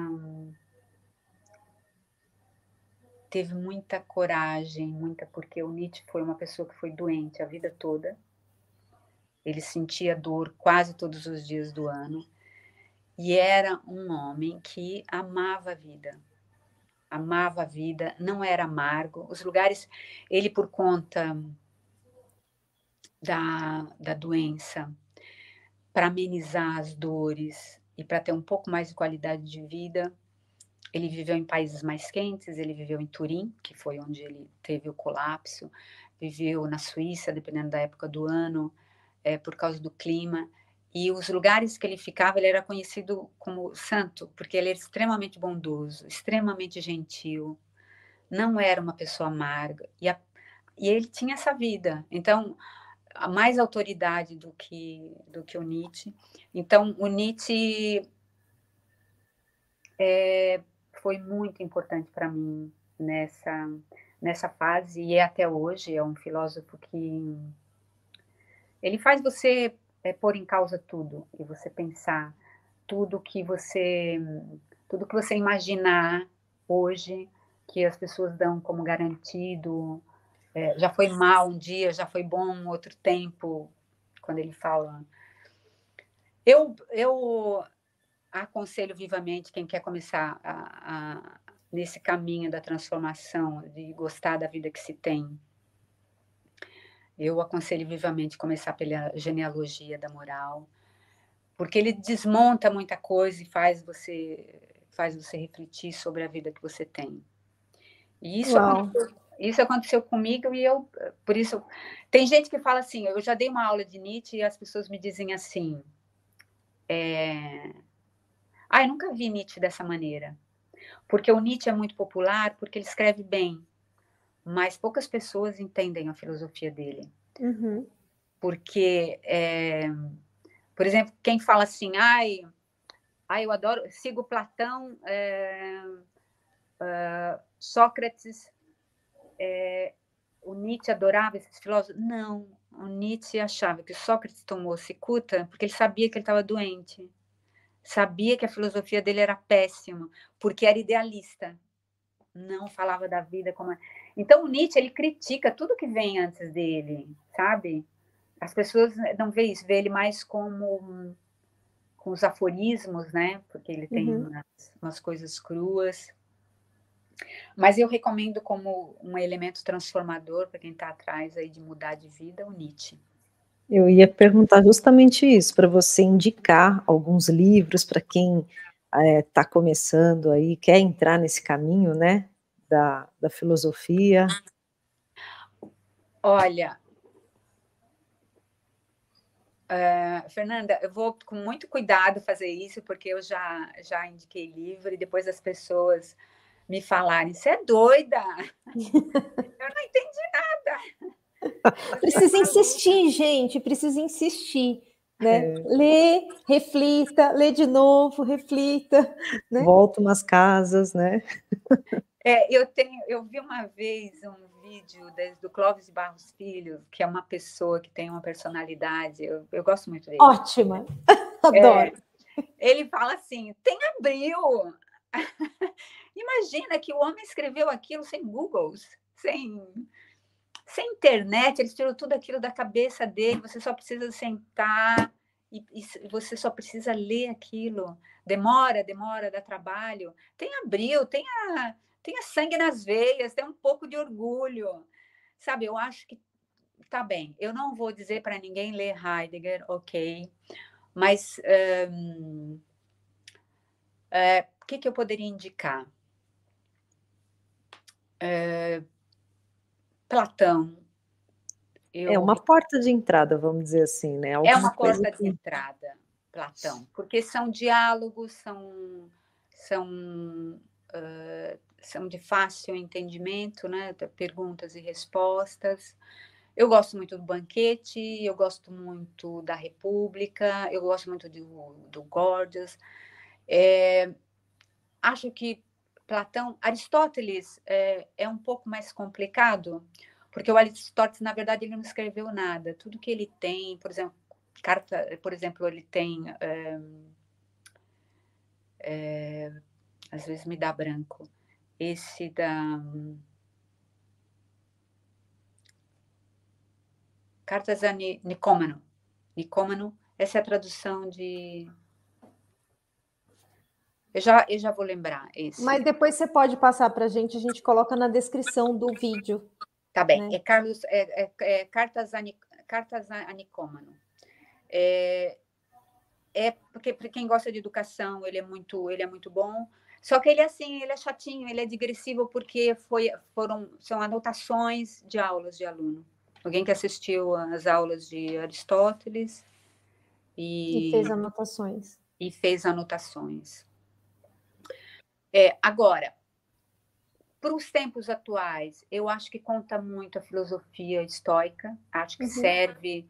teve muita coragem, muita porque o Nietzsche foi uma pessoa que foi doente a vida toda. Ele sentia dor quase todos os dias do ano e era um homem que amava a vida. Amava a vida, não era amargo. Os lugares, ele por conta da, da doença, para amenizar as dores e para ter um pouco mais de qualidade de vida. Ele viveu em países mais quentes, ele viveu em Turim, que foi onde ele teve o colapso, viveu na Suíça, dependendo da época do ano, é, por causa do clima. E os lugares que ele ficava, ele era conhecido como santo, porque ele era extremamente bondoso, extremamente gentil, não era uma pessoa amarga. E, a, e ele tinha essa vida. Então, mais autoridade do que, do que o Nietzsche. Então, o Nietzsche é, foi muito importante para mim nessa nessa fase e é até hoje é um filósofo que ele faz você é, pôr em causa tudo e você pensar tudo que você tudo que você imaginar hoje que as pessoas dão como garantido é, já foi mal um dia já foi bom um outro tempo quando ele fala eu eu aconselho vivamente quem quer começar a, a, nesse caminho da transformação, de gostar da vida que se tem. Eu aconselho vivamente começar pela genealogia da moral, porque ele desmonta muita coisa e faz você faz você refletir sobre a vida que você tem. E isso aconteceu, isso aconteceu comigo e eu por isso tem gente que fala assim, eu já dei uma aula de Nietzsche e as pessoas me dizem assim, é, ah, eu nunca vi Nietzsche dessa maneira. Porque o Nietzsche é muito popular, porque ele escreve bem, mas poucas pessoas entendem a filosofia dele. Uhum. Porque, é, por exemplo, quem fala assim, ai, ai eu adoro, sigo Platão, é, é, Sócrates, é, o Nietzsche adorava esses filósofos. Não, o Nietzsche achava que Sócrates tomou cicuta porque ele sabia que ele estava doente sabia que a filosofia dele era péssima, porque era idealista, não falava da vida como. Então o Nietzsche ele critica tudo que vem antes dele, sabe? As pessoas não vê isso, vê ele mais como com os aforismos, né? Porque ele tem uhum. umas, umas coisas cruas. Mas eu recomendo como um elemento transformador para quem está atrás aí de mudar de vida o Nietzsche. Eu ia perguntar justamente isso, para você indicar alguns livros para quem está eh, é, começando aí, quer entrar nesse caminho, né, da, da filosofia. Olha, uh, Fernanda, eu vou com muito cuidado fazer isso, porque eu já, já indiquei livro e depois as pessoas me falarem, você é doida, eu não entendi nada. Precisa insistir, gente, precisa insistir. Né? É. Lê, reflita, lê de novo, reflita. Né? Volta umas casas, né? É, eu tenho, eu vi uma vez um vídeo do Clóvis Barros Filho, que é uma pessoa que tem uma personalidade, eu, eu gosto muito dele. Ótima, adoro. É, ele fala assim: tem abril. Imagina que o homem escreveu aquilo sem Googles, sem sem internet, eles tiram tudo aquilo da cabeça dele, você só precisa sentar e, e, você só precisa ler aquilo. Demora, demora, dá trabalho. Tem abril, tenha, tenha sangue nas veias, tem um pouco de orgulho. Sabe, eu acho que tá bem. Eu não vou dizer para ninguém ler Heidegger, ok, mas um, é, o que, que eu poderia indicar? É, Platão. Eu... É uma porta de entrada, vamos dizer assim, né? Alguma é uma porta que... de entrada, Platão, porque são diálogos, são, são, uh, são de fácil entendimento, né? Perguntas e respostas. Eu gosto muito do Banquete, eu gosto muito da República, eu gosto muito do, do Gorgias. É, acho que Platão, Aristóteles é, é um pouco mais complicado, porque o Aristóteles, na verdade, ele não escreveu nada. Tudo que ele tem, por exemplo, carta, por exemplo, ele tem. É, é, às vezes me dá branco. Esse da. Cartas a Nicômano. Nicômano, essa é a tradução de eu já, eu já vou lembrar esse. Mas depois você pode passar para a gente, a gente coloca na descrição do vídeo. Tá bem. Né? É Carlos, é, é, é Cartas, a, Cartas a Nicômano. É, é porque para quem gosta de educação, ele é muito, ele é muito bom. Só que ele é assim, ele é chatinho, ele é digressivo porque foi, foram, são anotações de aulas de aluno. Alguém que assistiu às aulas de Aristóteles e, e fez anotações. E fez anotações. É, agora, para os tempos atuais, eu acho que conta muito a filosofia estoica, acho que uhum. serve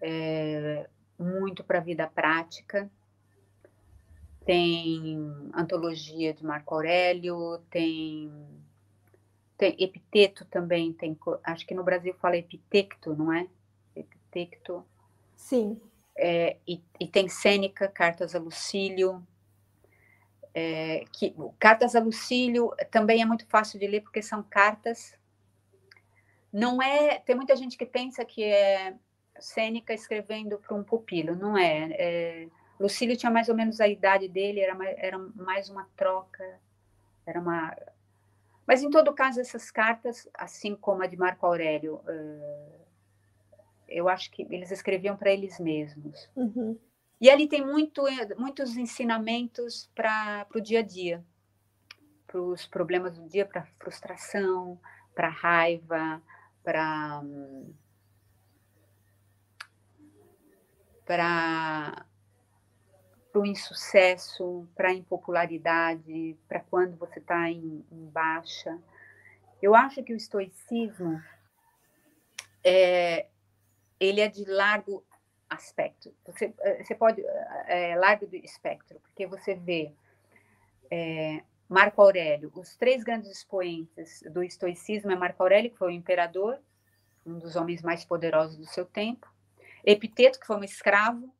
é, muito para a vida prática. tem antologia de Marco Aurélio, tem, tem epiteto também, tem, acho que no Brasil fala epitecto, não é? Epitecto. Sim. É, e, e, tem Sêneca, Cartas a Lucílio, é, que cartas a Lucílio também é muito fácil de ler porque são cartas. Não é, tem muita gente que pensa que é Sêneca escrevendo para um pupilo, não é, é Lucílio tinha mais ou menos a idade dele, era mais, era mais uma troca, era uma. Mas em todo caso essas cartas, assim como a de Marco Aurélio, uh, eu acho que eles escreviam para eles mesmos. Uhum. E ali tem muito, muitos ensinamentos para o dia a dia, para os problemas do dia, para frustração, para raiva, para para o insucesso, para a impopularidade, para quando você está em, em, baixa. Eu acho que o estoicismo é, ele é de largo aspecto. Você, eh, você pode, é, largo do espectro, porque você vê é, Marco Aurélio, os três grandes expoentes do estoicismo é Marco Aurélio, que foi o imperador, um dos homens mais poderosos do seu tempo, Epiteto, que foi um escravo,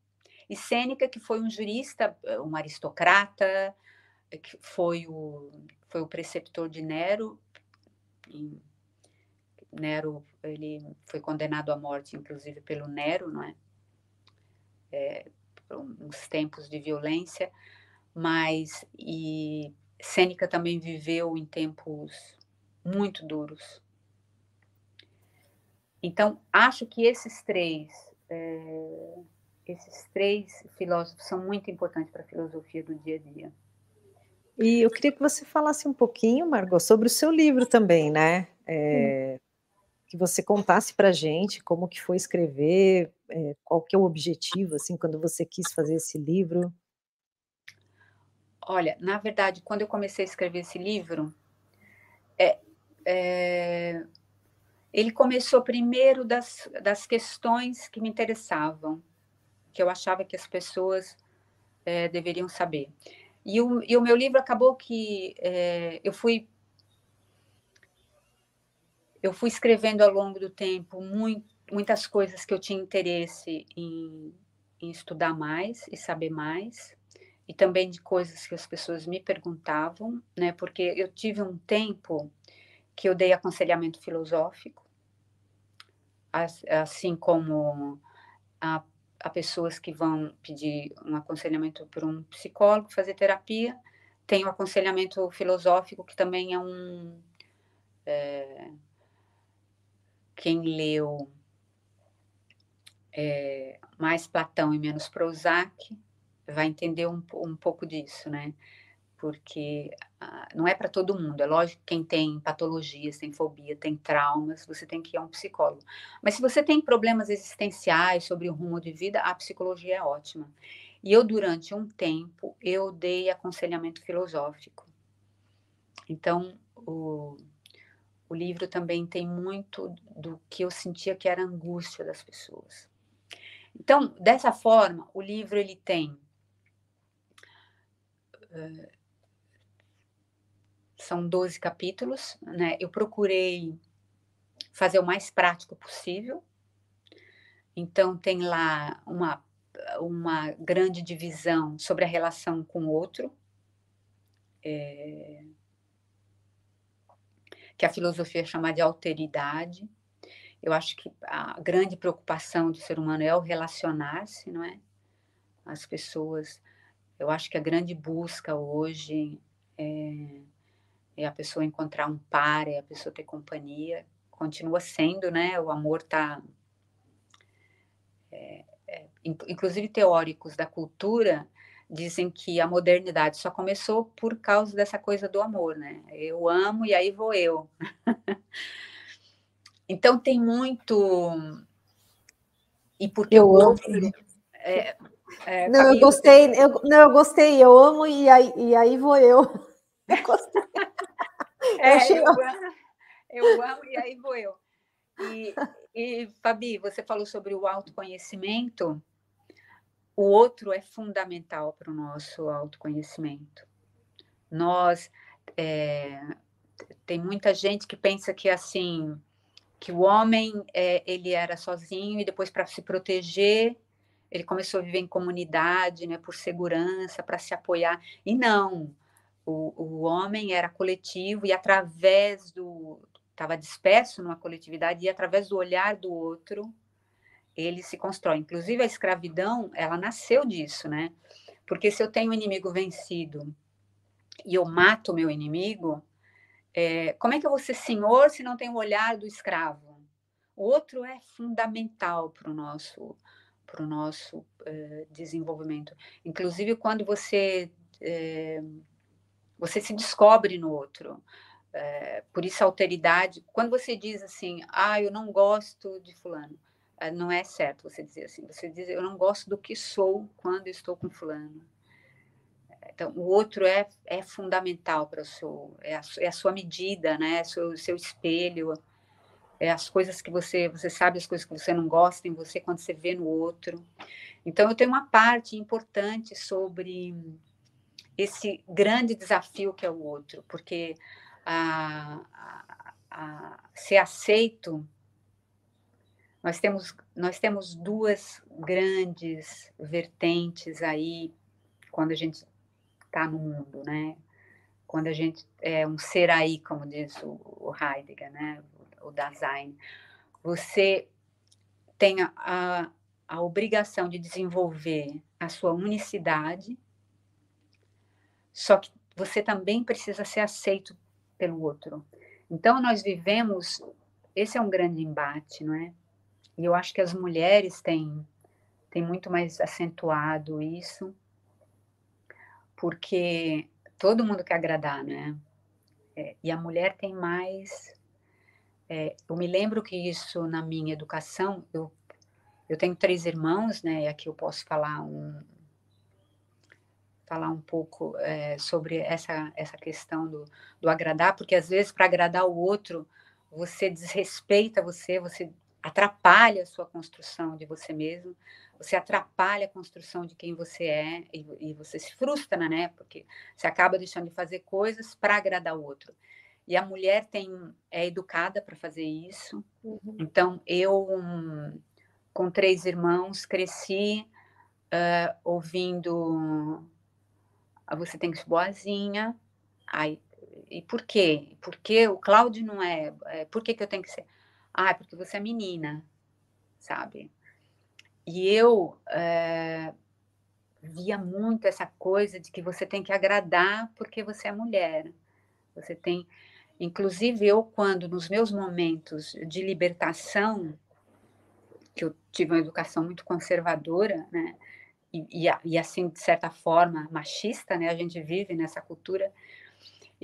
e Sêneca, que foi um jurista, um aristocrata, que foi o, foi o preceptor de Nero. Nero ele foi condenado à morte, inclusive pelo Nero, não é? É, uns tempos de violência, mas e Sêneca também viveu em tempos muito duros. Então, acho que esses três, é, esses três filósofos são muito importantes para a filosofia do dia a dia. E eu queria que você falasse um pouquinho, Margot, sobre o seu livro também, né? É, que você contasse para gente como que foi escrever, é, qual que é o objetivo, assim, quando você quis fazer esse livro. Olha, na verdade, quando eu comecei a escrever esse livro, é, é, ele começou primeiro das, das questões que me interessavam, que eu achava que as pessoas é, deveriam saber. E o, e o, meu livro acabou que eu fui eu fui escrevendo ao longo do tempo muito, muitas coisas que eu tinha interesse em, em estudar mais e saber mais, e também de coisas que as pessoas me perguntavam, né? Porque eu tive um tempo que eu dei aconselhamento filosófico, assim como a, a pessoas que vão pedir um aconselhamento por um psicólogo, fazer terapia. Tem o aconselhamento filosófico, que também é um. É, quem leu é, mais Platão e menos Prozac vai entender um, um pouco disso, né? Porque ah, não é para todo mundo. É lógico que quem tem patologias, tem fobia, tem traumas, você tem que ir a um psicólogo. Mas se você tem problemas existenciais sobre o rumo de vida, a psicologia é ótima. E eu, durante um tempo, eu dei aconselhamento filosófico. Então, o, o livro também tem muito do que eu sentia que era angústia das pessoas. Então, dessa forma, o livro ele tem uh, são 12 capítulos, né? Eu procurei fazer o mais prático possível. Então tem lá uma uma grande divisão sobre a relação com o outro. É, que a filosofia chama de alteridade. Eu acho que a grande preocupação do ser humano é o relacionar-se, não é? As pessoas, eu acho que a grande busca hoje é, é a pessoa encontrar um par, é a pessoa ter companhia. Continua sendo, né? O amor está. É, é, inclusive teóricos da cultura dizem que a modernidade só começou por causa dessa coisa do amor, né? Eu amo e aí vou eu. então tem muito e porque eu amo. É, é, não, eu gostei, eu, não, eu gostei, eu amo e aí, e aí vou eu. Eu gostei. É, eu, achei... eu, amo, eu amo e aí vou eu. E, e, Fabi, você falou sobre o autoconhecimento o outro é fundamental para o nosso autoconhecimento. Nós é, tem muita gente que pensa que assim que o homem é, ele era sozinho e depois para se proteger ele começou a viver em comunidade, né, por segurança, para se apoiar. E não, o, o homem era coletivo e através do estava disperso numa coletividade e através do olhar do outro ele se constrói. Inclusive a escravidão, ela nasceu disso, né? Porque se eu tenho um inimigo vencido e eu mato o meu inimigo, é, como é que eu vou ser senhor se não tem o olhar do escravo? O outro é fundamental para o nosso, pro nosso é, desenvolvimento. Inclusive, quando você, é, você se descobre no outro. É, por isso, a alteridade. Quando você diz assim, ah, eu não gosto de Fulano, não é certo você dizer assim. Você diz, eu não gosto do que sou quando estou com Fulano. Então, o outro é, é fundamental para o seu, é a, é a sua medida, né? É seu, seu espelho, é as coisas que você, você sabe as coisas que você não gosta em você quando você vê no outro. Então, eu tenho uma parte importante sobre esse grande desafio que é o outro, porque a, a, a ser aceito, nós temos, nós temos duas grandes vertentes aí, quando a gente está no mundo, né? Quando a gente é um ser aí, como diz o, Heidegger, né? O Dasein, você tem a, a obrigação de desenvolver a sua unicidade, só que você também precisa ser aceito pelo outro. Então, nós vivemos, esse é um grande embate, não é? E eu acho que as mulheres têm, têm muito mais acentuado isso, porque todo mundo quer agradar, né? É, e a mulher tem mais. É, eu me lembro que isso na minha educação, eu, eu tenho três irmãos, né? E aqui eu posso falar um, falar um pouco é, sobre essa, essa questão do, do agradar, porque às vezes para agradar o outro, você desrespeita você, você atrapalha a sua construção de você mesmo, você atrapalha a construção de quem você é e, e você se frustra, né? Porque você acaba deixando de fazer coisas para agradar o outro. E a mulher tem é educada para fazer isso. Uhum. Então eu com três irmãos cresci uh, ouvindo você tem que ser boazinha. Ai, e por quê? Porque o Cláudio não é, é. Por que, que eu tenho que ser? Ah, porque você é menina, sabe? E eu é, via muito essa coisa de que você tem que agradar porque você é mulher. Você tem. Inclusive, eu, quando nos meus momentos de libertação, que eu tive uma educação muito conservadora, né? E, e, e assim, de certa forma, machista, né? A gente vive nessa cultura.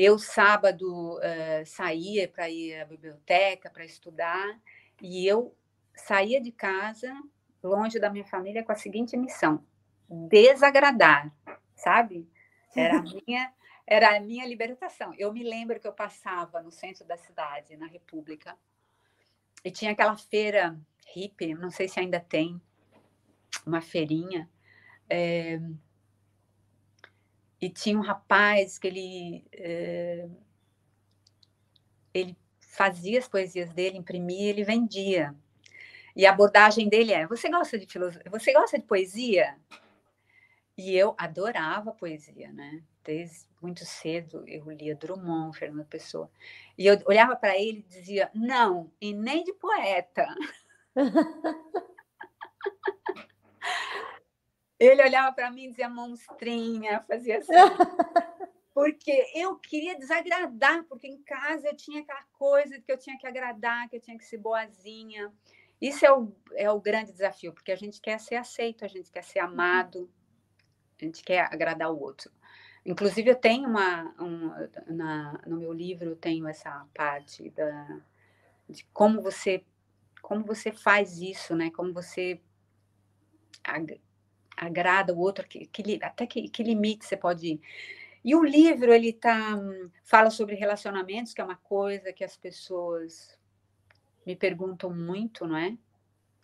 Eu, sábado, uh, saía para ir à biblioteca, para estudar, e eu saía de casa longe da minha família com a seguinte missão: desagradar, sabe? Era a minha, era a minha libertação. Eu me lembro que eu passava no centro da cidade, na República, e tinha aquela feira hippie, não sei se ainda tem, uma feirinha. É, e tinha um rapaz que ele é, ele fazia as poesias dele, imprimia, ele vendia. E a abordagem dele é: você gosta de filosofia? Você gosta de poesia? E eu adorava poesia, né? Desde muito cedo eu lia Drummond, Fernando Pessoa. E eu olhava para ele e dizia: não, e nem de poeta. ele olhava para mim e dizia monstrinha, fazia assim. Porque eu queria desagradar, porque em casa eu tinha aquela coisa que eu tinha que agradar, que eu tinha que ser boazinha. Isso é o, é o grande desafio, porque a gente quer ser aceito, a gente quer ser uhum. amado, a gente quer agradar o outro. Inclusive, eu tenho uma. Um, na, no meu livro, eu tenho essa parte da, de como você, como você faz isso, né? Como você agrada o outro, que, que, até que, que limite você pode ir. E o livro, ele tá, fala sobre relacionamentos, que é uma coisa que as pessoas me perguntam muito, não é?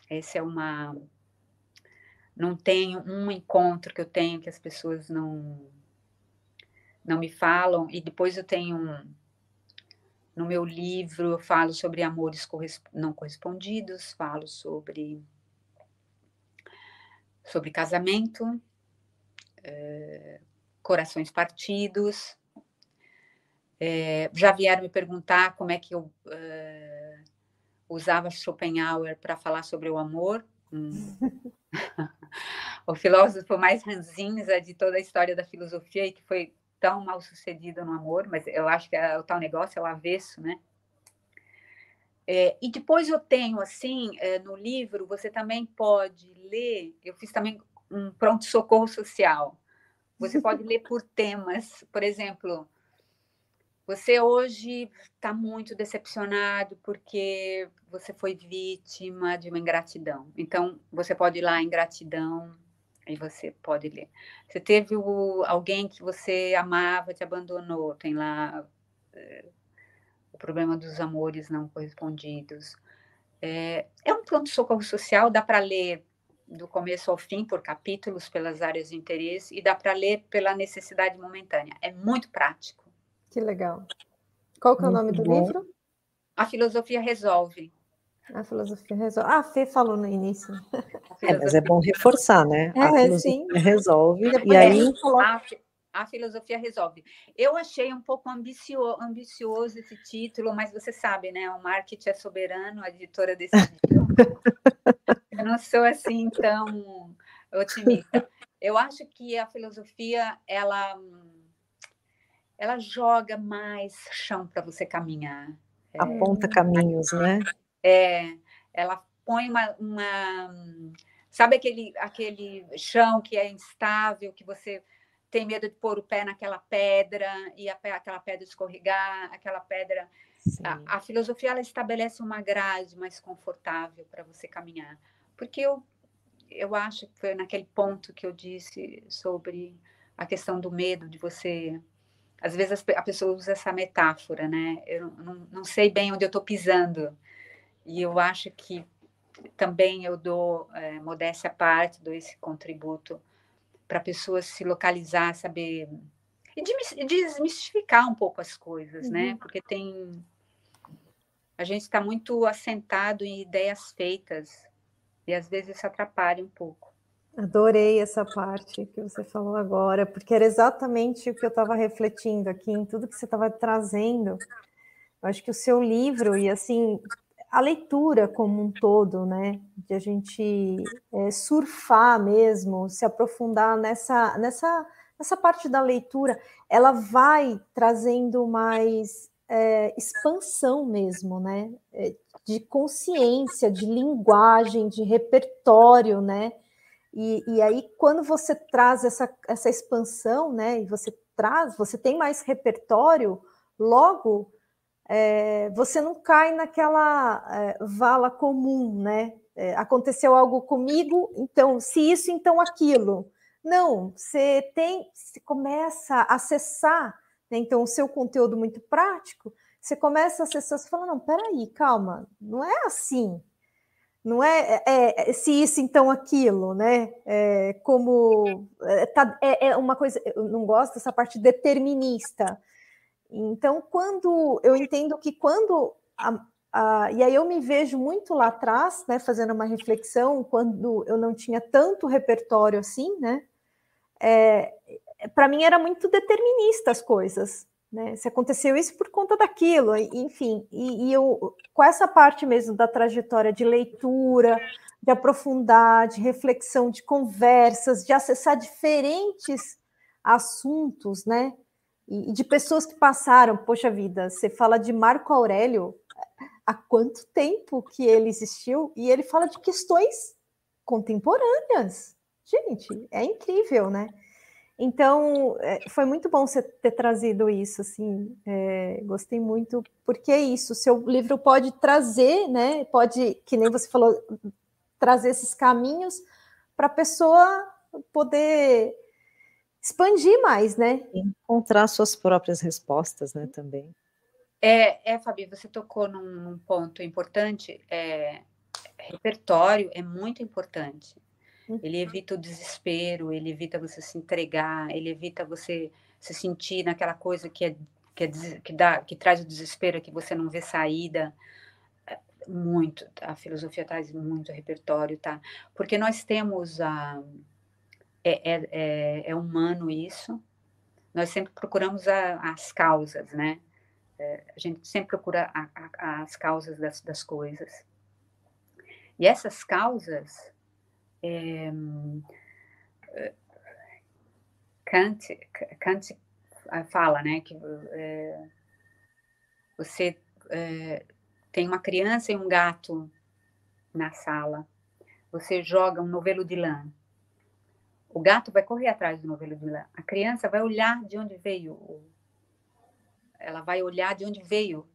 Essa é uma não tenho um encontro que eu tenho que as pessoas não não me falam e depois eu tenho um, no meu livro eu falo sobre amores não correspondidos, falo sobre sobre casamento, é, corações partidos. É, já vieram me perguntar como é que eu é, usava Schopenhauer para falar sobre o amor. Hum. o filósofo mais ranzinza de toda a história da filosofia e que foi tão mal sucedido no amor, mas eu acho que é, o tal negócio é o avesso, né? É, e depois eu tenho, assim, é, no livro, você também pode ler, eu fiz também um pronto-socorro social. Você pode ler por temas, por exemplo, você hoje está muito decepcionado porque você foi vítima de uma ingratidão. Então, você pode ir lá em gratidão e você pode ler. Você teve o, alguém que você amava, te abandonou, tem lá é, o problema dos amores não correspondidos. É, é um pronto-socorro social, dá para ler do começo ao fim, por capítulos, pelas áreas de interesse, e dá para ler pela necessidade momentânea. É muito prático. Que legal. Qual que é o nome do bom. livro? A Filosofia Resolve. A Filosofia Resolve. Ah, a Fê falou no início. É, mas é bom reforçar, né? É, a Filosofia sim. Resolve. E, aí... A, a Filosofia Resolve. Eu achei um pouco ambicio, ambicioso esse título, mas você sabe, né? O marketing é soberano, a editora decidiu. Eu não sou assim tão otimista. Eu acho que a filosofia, ela ela joga mais chão para você caminhar. Aponta é, caminhos, né? É, ela põe uma, uma, sabe aquele aquele chão que é instável, que você tem medo de pôr o pé naquela pedra e a, aquela pedra escorregar, aquela pedra. A, a, filosofia ela estabelece uma grade mais confortável para você caminhar, porque eu eu acho que foi naquele ponto que eu disse sobre a questão do medo de você às vezes a pessoa usa essa metáfora, né? Eu não, não sei bem onde eu estou pisando. E eu acho que também eu dou, é, modéstia à parte, dou esse contributo para a pessoa se localizar, saber. E desmistificar um pouco as coisas, né? uhum. né? Porque tem. A gente está muito assentado em ideias feitas e às vezes isso atrapalha um pouco. Adorei essa parte que você falou agora, porque era exatamente o que eu estava refletindo aqui, em tudo que você estava trazendo. Eu acho que o seu livro, e assim, a leitura como um todo, né, de a gente é, surfar mesmo, se aprofundar nessa, nessa, nessa parte da leitura, ela vai trazendo mais é, expansão mesmo, né, é, de consciência, de linguagem, de repertório, né, e, e aí, quando você traz essa, essa expansão, né, e você traz, você tem mais repertório, logo é, você não cai naquela é, vala comum, né? É, aconteceu algo comigo, então, se isso, então aquilo. Não, você tem, você começa a acessar, né, então, o seu conteúdo muito prático, você começa a acessar, você fala, não, peraí, calma, não é assim, não é, é, é, se isso então aquilo, né? É, como é, tá, é, é, uma coisa, eu não gosto dessa parte determinista. Então, quando eu entendo que quando a, e aí eu me vejo muito lá atrás, né, fazendo uma reflexão, quando eu não tinha tanto repertório assim, né? É, para mim era muito determinista as coisas. Né? Se aconteceu isso por conta daquilo, enfim, e, e eu, com essa parte mesmo da trajetória de leitura, de aprofundar, de reflexão, de conversas, de acessar diferentes assuntos, né? E, e de pessoas que passaram, poxa vida, você fala de Marco Aurélio, há quanto tempo que ele existiu, e ele fala de questões contemporâneas. Gente, é incrível, né? Então, é, foi muito bom você ter trazido isso, assim, é, gostei muito, porque é isso, seu livro pode trazer, né, pode, que nem você falou, trazer esses caminhos para a pessoa poder expandir mais, né? Encontrar suas próprias respostas, né, também. É, é Fabi, você tocou num, num ponto importante, é, repertório é muito importante, Uhum. Ele evita o desespero, ele evita você se entregar, ele evita você se sentir naquela coisa que é que, é, que, dá, que traz o desespero, que você não vê saída. É, muito, a filosofia traz muito repertório, tá? Porque nós temos a. é, é, é humano isso, nós sempre procuramos a, as causas, né? É, a gente sempre procura a, a, as causas das, das, coisas. E essas causas, é, Kant, Kant fala, né, que é, você é, tem uma criança e um gato na sala, você joga um novelo de lã, o gato vai correr atrás do novelo de lã. A criança vai olhar de onde veio. Ela vai olhar de onde veio.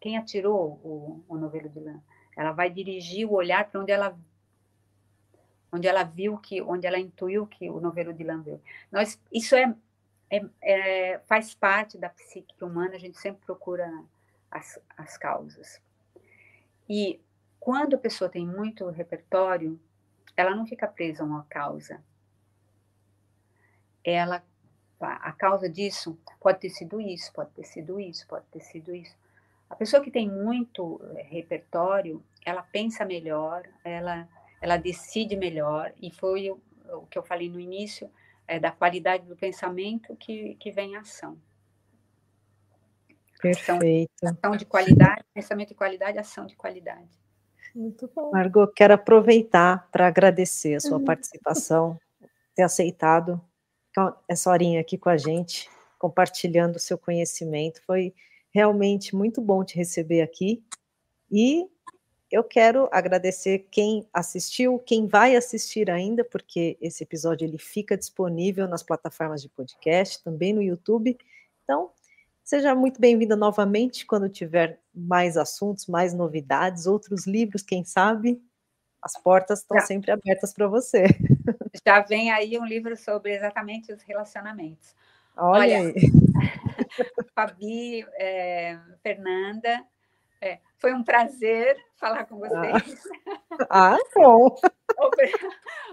Quem atirou o, o novelo de lã? Ela vai dirigir o olhar para onde ela onde ela viu que, onde ela intuiu que o novelo de lã veio. Nós, isso é, é, é, faz parte da psique humana. A gente sempre procura as, as causas. E quando a pessoa tem muito repertório, ela não fica presa a uma causa ela a causa disso pode ter sido isso, pode ter sido isso, pode ter sido isso. A pessoa que tem muito eh, repertório, ela pensa melhor, ela ela decide melhor e foi o, o que eu falei no início é da qualidade do pensamento que, que vem a ação. Perfeito. Ação, ação de qualidade, pensamento de qualidade, ação de qualidade. Muito bom. Margot, quero aproveitar para agradecer a sua uhum. participação, ter aceitado essa horinha aqui com a gente, compartilhando o seu conhecimento. Foi realmente muito bom te receber aqui. E eu quero agradecer quem assistiu, quem vai assistir ainda, porque esse episódio ele fica disponível nas plataformas de podcast, também no YouTube. Então, seja muito bem-vinda novamente quando tiver mais assuntos, mais novidades, outros livros, quem sabe. As portas estão sempre abertas para você. Já vem aí um livro sobre exatamente os relacionamentos. Olha, Olha Fabi, é, Fernanda, é, foi um prazer falar com vocês. Ah, ah bom.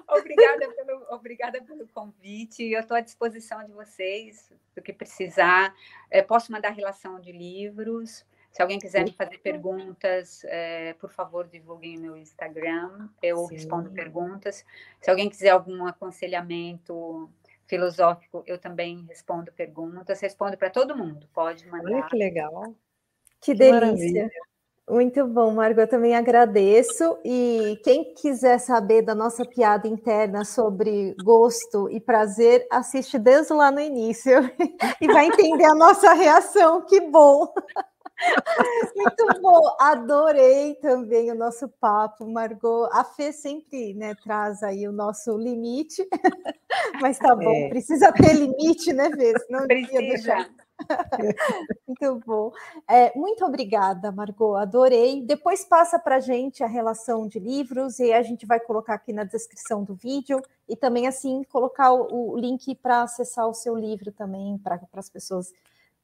Obrigada pelo, obrigada pelo convite. Eu estou à disposição de vocês, do que precisar. É, posso mandar relação de livros. Se alguém quiser me fazer perguntas, é, por favor, divulguem meu Instagram, eu Sim. respondo perguntas. Se alguém quiser algum aconselhamento filosófico, eu também respondo perguntas, respondo para todo mundo, pode mandar. Olha que legal. Que, que delícia. Maravilha. Muito bom, Margot, eu também agradeço. E quem quiser saber da nossa piada interna sobre gosto e prazer, assiste desde lá no início e vai entender a nossa reação. Que bom! Muito bom, adorei também o nosso papo, Margot. A Fê sempre né, traz aí o nosso limite, mas tá bom, é. precisa ter limite, né, Fê? Senão precisa. muito bom. É, muito obrigada, Margot, adorei. Depois passa para a gente a relação de livros e a gente vai colocar aqui na descrição do vídeo e também, assim, colocar o, o link para acessar o seu livro também, para as pessoas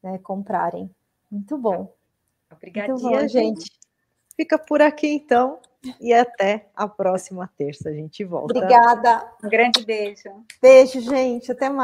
né, comprarem. Muito bom. Obrigadinha, gente. Fica por aqui, então. E até a próxima terça. A gente volta. Obrigada. Um grande beijo. Beijo, gente. Até mais.